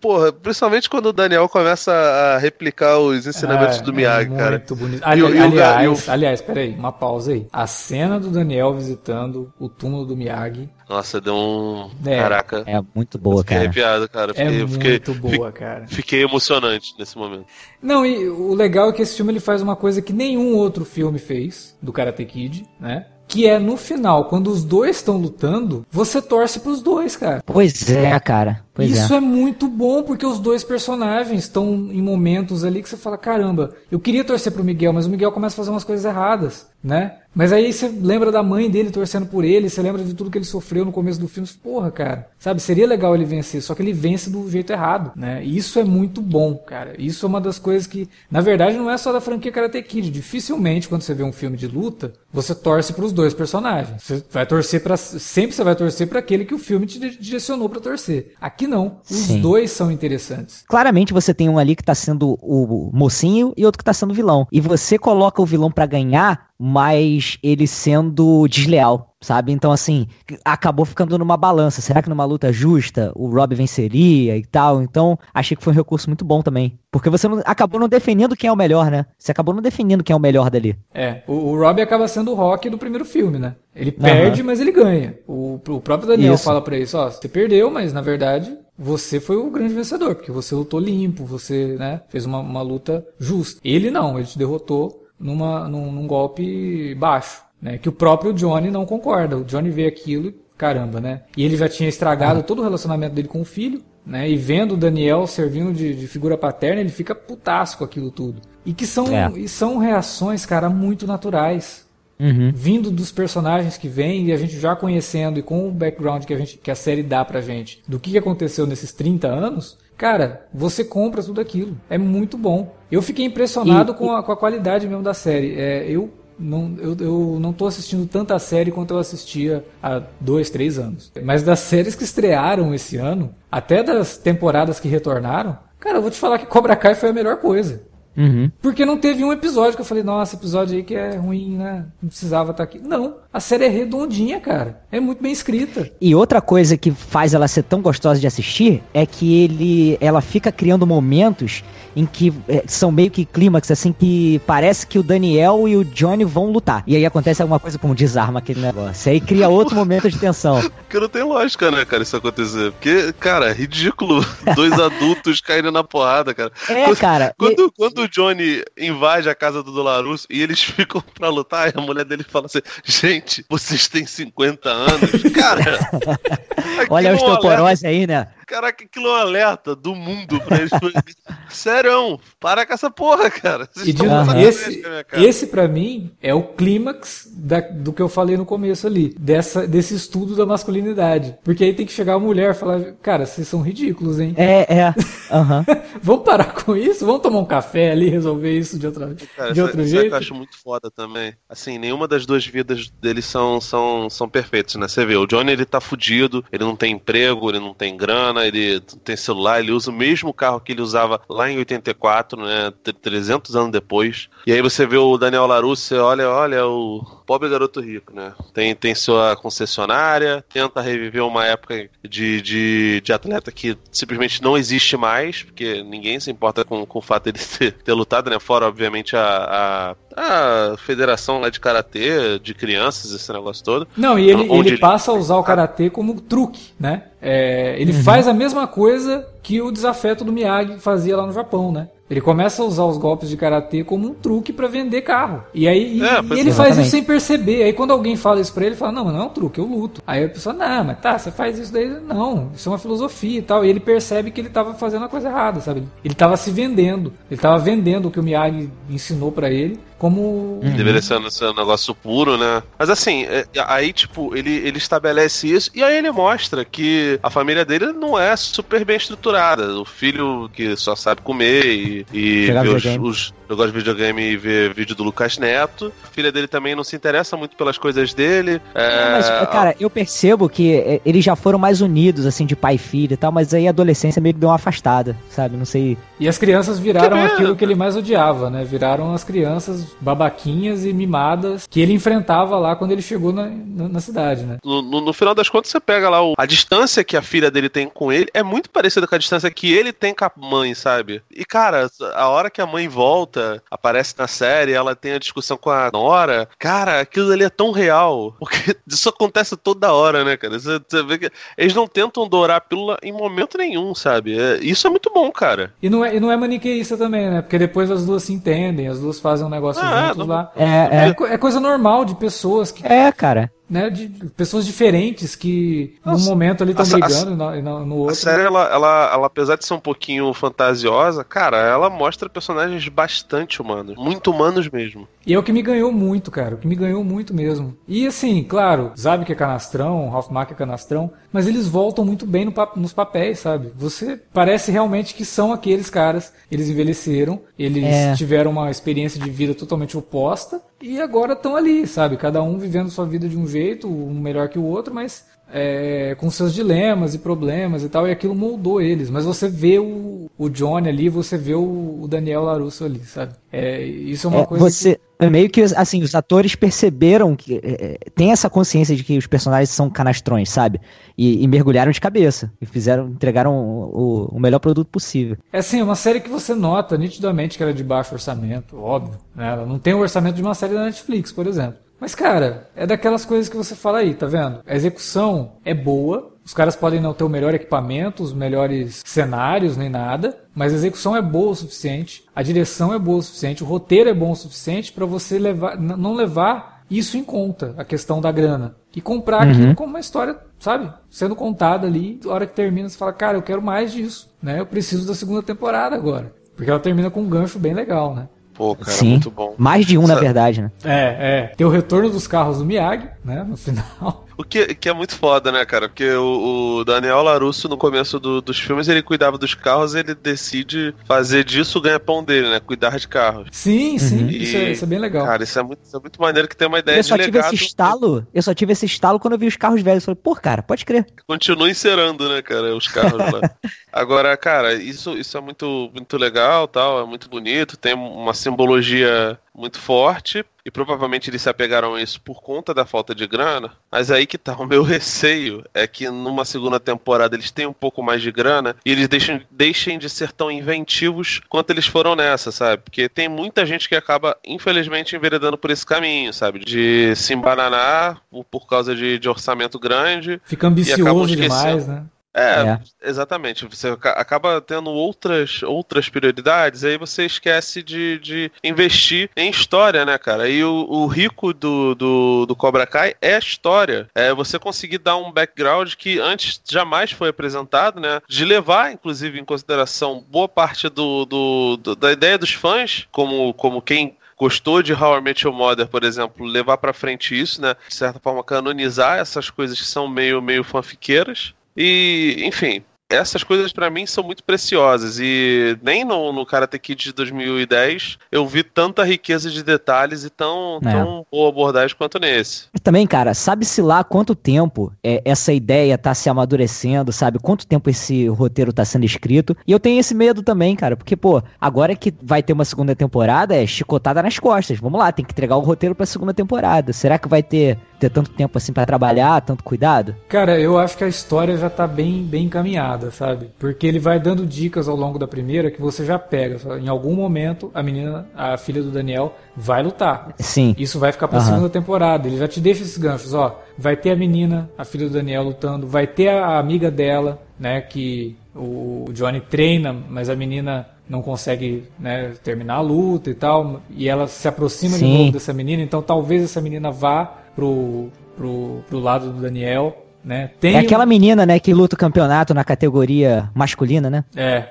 porra, principalmente quando o Daniel começa a replicar os ensinamentos Ah, do Miyagi, é cara. Muito bonito. Ali- E e aliás, e aliás, peraí, uma pausa aí. A cena do Daniel visitando o túmulo do Miyagi Nossa, deu um. É. Caraca. É muito boa, fiquei cara. arrepiado, cara. é Fiquei, fiquei, muito boa, cara. fiquei emocionante nesse momento. Não, e o legal é que esse filme ele faz uma coisa que nenhum outro filme fez do Karate Kid, né? Que é no final, quando os dois estão lutando, você torce pros dois, cara. Pois é, cara. Pois Isso é. é. muito bom porque os dois personagens estão em momentos ali que você fala: caramba, eu queria torcer pro Miguel, mas o Miguel começa a fazer umas coisas erradas, né? Mas aí você lembra da mãe dele torcendo por ele, você lembra de tudo que ele sofreu no começo do filme. Porra, cara, sabe? Seria legal ele vencer, só que ele vence do jeito errado, né? E isso é muito bom, cara. Isso é uma das coisas que, na verdade, não é só da franquia Karate Kid. Dificilmente, quando você vê um filme de luta, você torce pros dois personagens. Você vai torcer para sempre você vai torcer para aquele que o filme te direcionou pra torcer. Aqui não. Os Sim. dois são interessantes. Claramente você tem um ali que tá sendo o mocinho e outro que tá sendo o vilão. E você coloca o vilão pra ganhar, mas ele sendo desleal, sabe? Então, assim, acabou ficando numa balança. Será que numa luta justa o Rob venceria e tal? Então, achei que foi um recurso muito bom também. Porque você não- acabou não definindo quem é o melhor, né? Você acabou não definindo quem é o melhor dali. É, o, o Robbie acaba sendo o Rock do primeiro filme, né? Ele perde, mas ele ganha. O, o próprio Daniel Isso. fala pra isso, ó, você perdeu, mas na verdade você foi o grande vencedor, porque você lutou limpo, você, né, fez uma, uma luta justa. Ele não, ele te derrotou numa, num, num golpe baixo, né? Que o próprio Johnny não concorda. O Johnny vê aquilo e, caramba, né? E ele já tinha estragado todo o relacionamento dele com o filho, né? E vendo o Daniel servindo de, de figura paterna, ele fica putasco com aquilo tudo. E que são, É. e são reações, cara, muito naturais Uhum. vindo dos personagens que vêm e a gente já conhecendo e com o background que a, gente, que a série dá pra gente do que aconteceu nesses 30 anos, cara, você compra tudo aquilo. É muito bom. Eu fiquei impressionado E- com, a, com a qualidade mesmo da série. É, eu, não, eu, eu não tô assistindo tanta série quanto eu assistia há dois, três anos. Mas das séries que estrearam esse ano, até das temporadas que retornaram, cara, eu vou te falar que Cobra Kai foi a melhor coisa. Uhum. Porque não teve um episódio que eu falei, nossa, episódio aí que é ruim, né? Não precisava estar aqui. Não, a série é redondinha, cara. É muito bem escrita. E outra coisa que faz ela ser tão gostosa de assistir é que ele, ela fica criando momentos em que é, são meio que clímax, assim, que parece que o Daniel e o Johnny vão lutar. E aí acontece alguma coisa como desarma aquele negócio. Aí cria outro momento de tensão. Porque não tem lógica, né, cara, isso acontecer. Porque, cara, é ridículo. Dois adultos caindo na porrada, cara. É, Quando- cara. e- Quando, quando o Johnny invade a casa do Dolarusso e eles ficam pra lutar, a mulher dele fala assim: Gente, vocês têm 50 anos. Cara, olha a alerta- osteoporose aí, né? Caraca, aquilo é um alerta do mundo pra eles. Sério, para com essa porra, cara. Vocês E de fazendo esse, isso cara. esse para mim é o clímax da- do que eu falei no começo ali, dessa, desse estudo da masculinidade. Porque aí tem que chegar a mulher e falar, cara, vocês são ridículos, hein? É, é. Vamos parar com isso? Vamos tomar um café ali e resolver isso de, outra, Cara, de outro jeito? que eu acho muito foda também. Assim, nenhuma das duas vidas deles são, são, são perfeitas, né? Você vê, o Johnny ele tá fudido, ele não tem emprego, ele não tem grana, ele tem celular, ele usa o mesmo carro que ele usava lá em 84, né? T- 300 anos depois. E aí você vê o Daniel Larusso, olha, olha, o pobre garoto rico, né? Tem, tem sua concessionária, tenta reviver uma época de, de, de atleta que simplesmente não existe mais, porque ninguém se importa com, com o fato dele ter, ter lutado, né? Fora, obviamente, a, a, a federação lá de karatê, de crianças, esse negócio todo. Não, e ele, ele ele- passa a usar o karatê como truque, né? É, ele faz a mesma coisa que o desafeto do Miyagi fazia lá no Japão, né? Ele começa a usar os golpes de karatê como um truque pra vender carro. E aí e- É, e ele é. faz isso sem perceber. Aí quando alguém fala isso pra ele, ele fala: "Não, mas não é um truque, eu luto". Aí a pessoa: "Não, mas tá, você faz isso daí". Não, isso é uma filosofia e tal. E ele percebe que ele tava fazendo a coisa errada, sabe? Ele tava se vendendo. Ele tava vendendo o que o Miyagi ensinou pra ele como Deveria ser, ser um negócio puro, né? Mas assim, é- aí, tipo, ele, ele estabelece isso e aí ele mostra que a família dele não é super bem misturada. O filho que só sabe comer e, e vê os, os- eu gosto de videogame e ver vídeo do Lucas Neto. A filha dele também não se interessa muito pelas coisas dele. É, Mas, cara, eu percebo que é, eles já foram mais unidos, assim, de pai e filho e tal, mas aí a adolescência meio que deu uma afastada, sabe? Não sei. E as crianças viraram Que aquilo que ele mais odiava, né? Viraram as crianças babaquinhas e mimadas que ele enfrentava lá quando ele chegou na, na, na cidade, né? No, no- no final das contas, você pega lá o- a distância que a filha dele tem com ele é muito parecida com a distância que ele tem com a mãe, sabe? E, cara, a hora que a mãe volta, aparece na série, ela tem a discussão com a Nora, cara, aquilo ali é tão real. Porque isso acontece toda hora, né, cara? Você, você vê que eles não tentam dourar a pílula em momento nenhum, sabe? É- isso é muito bom, cara. E não é, e não é maniqueísta também, né? Porque depois as duas se entendem, as duas fazem um negócio Ah, juntos não- lá. É, É, co- é coisa normal de pessoas que, é. É, cara. Né, de pessoas diferentes que num Nossa, momento ali estão a- a- brigando e no, no- no A outro. série, ela, ela, ela, apesar de ser um pouquinho fantasiosa, cara, ela mostra personagens bastante humanos. Muito humanos mesmo. E é o que me ganhou muito, cara. O que me ganhou muito mesmo. E assim, claro, sabe que é canastrão, Ralph Mack é canastrão, mas eles voltam muito bem no nos papéis, sabe? Você parece realmente que são aqueles caras. Eles envelheceram, eles É. tiveram uma experiência de vida totalmente oposta e agora estão ali, sabe? Cada um vivendo sua vida de um jeito, um melhor que o outro, mas é, com seus dilemas e problemas e tal, e aquilo moldou eles. Mas você vê o, o Johnny ali, você vê o, o Daniel Larusso ali, sabe? É, isso é uma É, coisa. que- você. é Meio que, assim, os atores perceberam que. é, é, tem essa consciência de que os personagens são canastrões, sabe? E, e mergulharam de cabeça. E fizeram. entregaram o, o melhor produto possível. É assim, é uma série que você nota nitidamente que ela é de baixo orçamento, óbvio. Né? Ela não tem o orçamento de uma série da Netflix, por exemplo. Mas, cara, é daquelas coisas que você fala aí, tá vendo? A execução é boa, os caras podem não ter o melhor equipamento, os melhores cenários, nem nada, mas a execução é boa o suficiente, a direção é boa o suficiente, o roteiro é bom o suficiente pra você levar, não levar isso em conta, a questão da grana. E comprar aquilo como uma história, sabe? Sendo contada ali, a hora que termina, você fala, cara, eu quero mais disso, né? Eu preciso da segunda temporada agora. Porque ela termina com um gancho bem legal, né? Pô, cara, Sim. muito bom. Mais de um, na Sabe? verdade, né? É, é. Tem o retorno dos carros do Miyagi, né? No final. O que, que é muito foda, né, cara? Porque o, o Daniel Larusso, no começo do- dos filmes, ele cuidava dos carros, ele decide fazer disso o ganha-pão dele, né? Cuidar de carros. Sim, sim. E, Isso, é, isso é bem legal. Cara, isso é muito, isso é muito maneiro que tem uma ideia Eu só de tive legado esse estalo. Eu só tive esse estalo quando eu vi os carros velhos. Eu falei, pô, cara, pode crer. continua encerando, né, cara, os carros lá. Agora, cara, isso, isso é muito, muito legal, tal, é muito bonito, tem uma simbologia muito forte e provavelmente eles se apegaram a isso por conta da falta de grana. Mas aí que tá o meu receio é que numa segunda temporada eles têm um pouco mais de grana e eles deixem, deixem de ser tão inventivos quanto eles foram nessa, sabe? Porque tem muita gente que acaba infelizmente enveredando por esse caminho, sabe? De se embananar por, causa de, de orçamento grande Fica ambicioso demais, né? É, É. exatamente. Você aca- acaba tendo outras, outras prioridades, aí você esquece de, de investir em história, né, cara? E o, o rico do, do, do Cobra Kai é a história. É você conseguir dar um background que antes jamais foi apresentado, né? De levar, inclusive, em consideração boa parte do, do, do- da ideia dos fãs, como, como quem gostou de How I Met Your Mother, por exemplo, levar pra frente isso, né? De certa forma, canonizar essas coisas que são meio, meio fanfiqueiras. E, enfim, essas coisas pra mim são muito preciosas. E nem no, no Karate Kid de 2010 eu vi tanta riqueza de detalhes e tão, É. tão boa abordagem quanto nesse. E também, cara, sabe-se lá quanto tempo é, essa ideia tá se amadurecendo, sabe? Quanto tempo esse roteiro tá sendo escrito. E eu tenho esse medo também, cara, porque, pô, agora que vai ter uma segunda temporada, é chicotada nas costas. Vamos lá, tem que entregar o roteiro pra segunda temporada. Será que vai ter, ter tanto tempo assim pra trabalhar, tanto cuidado? Cara, eu acho que a história já tá bem, bem encaminhada, sabe? Porque ele vai dando dicas ao longo da primeira que você já pega. sabe? Em algum momento, a menina, a filha do Daniel, vai lutar. Sim. Isso vai ficar pra Aham. segunda temporada. Ele já te deixa esses ganchos, ó. Vai ter a menina, a filha do Daniel lutando, vai ter a amiga dela, né, que o Johnny treina, mas a menina não consegue, né, terminar a luta e tal, e ela se aproxima de Sim. novo dessa menina, então talvez essa menina vá pro, pro, pro lado do Daniel, né? Tem É aquela menina, né, que luta o campeonato na categoria masculina, né? É,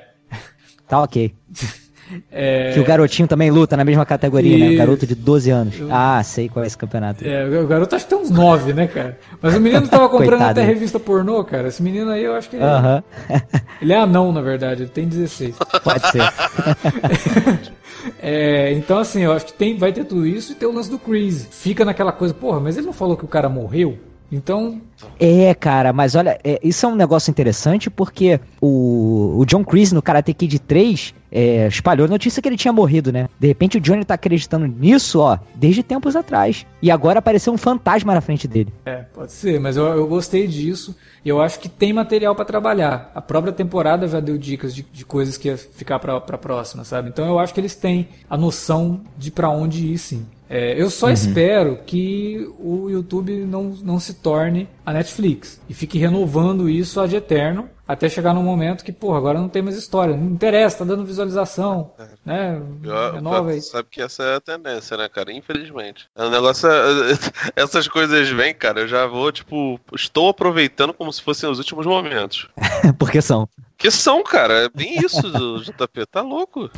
Tá ok. É... Que o garotinho também luta na mesma categoria, e... né? O garoto de 12 anos. Eu... Ah, sei qual é esse campeonato. É, o garoto acho que tem uns 9, né, cara? Mas o menino tava comprando até revista pornô, cara. Esse menino aí eu acho que ele, uh -huh. ele é anão, na verdade, ele tem 16. Pode ser. É, então, assim, eu acho que tem, vai ter tudo isso e tem o lance do Chris. Fica naquela coisa, porra, mas ele não falou que o cara morreu? Então. É, cara, mas olha, é, isso é um negócio interessante porque o, o John Chris no Karate Kid 3 é, espalhou a notícia que ele tinha morrido, né? De repente o Johnny tá acreditando nisso, ó, desde tempos atrás. E agora apareceu um fantasma na frente dele. É, pode ser, mas eu, eu gostei disso. E eu acho que tem material para trabalhar. A própria temporada já deu dicas de, de coisas que ia ficar pra, pra próxima, sabe? Então eu acho que eles têm a noção de para onde ir, sim. É, eu só uhum. espero que o YouTube não, não se torne a Netflix e fique renovando isso ad eterno até chegar num momento que, porra, agora não tem mais história, não interessa, tá dando visualização, é. né? Renova aí. Sabe que essa é a tendência, né, cara? Infelizmente. O negócio é, essas coisas vêm, cara, eu já vou, tipo, estou aproveitando como se fossem os últimos momentos. Porque são. Que são, cara, é bem isso do JP, tá louco?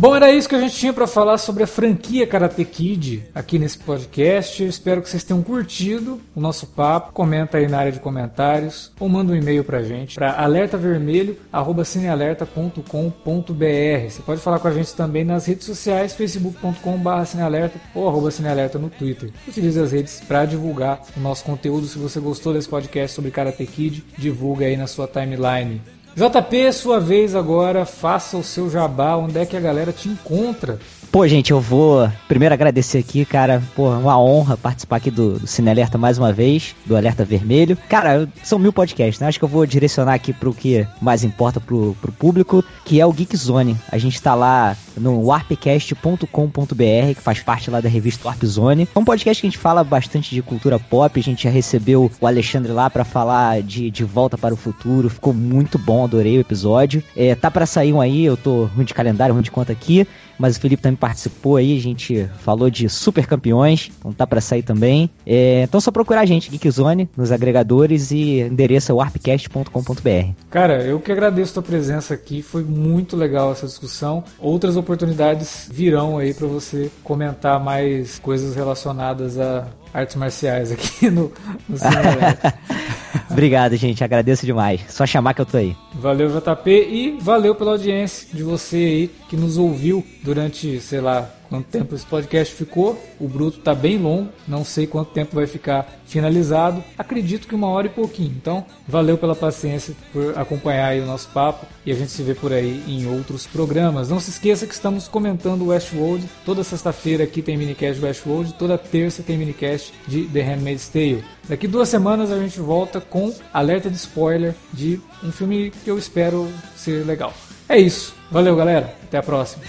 Bom, era isso que a gente tinha para falar sobre a franquia Karate Kid aqui nesse podcast. Espero que vocês tenham curtido o nosso papo. Comenta aí na área de comentários ou manda um e-mail pra gente para alertavermelho@cinealerta.com.br. Você pode falar com a gente também nas redes sociais facebook.com/cinealerta ou arroba cinealerta no Twitter. Utilize as redes para divulgar o nosso conteúdo. Se você gostou desse podcast sobre Karate Kid, divulga aí na sua timeline. JP, sua vez agora, faça o seu jabá, onde é que a galera te encontra? Pô, gente, eu vou primeiro agradecer aqui, cara. Pô, uma honra participar aqui do, do Cine Alerta mais uma vez, do Alerta Vermelho. Cara, são mil podcasts, né? Acho que eu vou direcionar aqui pro que mais importa pro, pro público, que é o Geek Zone. A gente tá lá no warpcast.com.br, que faz parte lá da revista Warp Zone. É um podcast que a gente fala bastante de cultura pop. A gente já recebeu o Alexandre lá para falar de, de Volta para o Futuro. Ficou muito bom, adorei o episódio. É, tá para sair um aí, eu tô ruim de calendário, ruim de conta aqui mas o Felipe também participou aí, a gente falou de super campeões, então tá pra sair também. É, então só procurar a gente, Geekzone, nos agregadores e endereço é warpcast.com.br. Cara, eu que agradeço a tua presença aqui, foi muito legal essa discussão. Outras oportunidades virão aí para você comentar mais coisas relacionadas a artes marciais aqui no, no Obrigado, gente. Agradeço demais. Só chamar que eu tô aí. Valeu, JP, e valeu pela audiência de você aí que nos ouviu durante, sei lá, quanto tempo esse podcast ficou. O bruto está bem longo, não sei quanto tempo vai ficar finalizado. Acredito que uma hora e pouquinho. Então, valeu pela paciência por acompanhar o nosso papo e a gente se vê por aí em outros programas. Não se esqueça que estamos comentando Westworld. Toda sexta-feira aqui tem minicast Westworld, toda terça tem minicast de The Handmaid's Tale. Daqui duas semanas a gente volta com alerta de spoiler de um filme que eu espero ser legal. É isso. Valeu, galera. Até a próxima.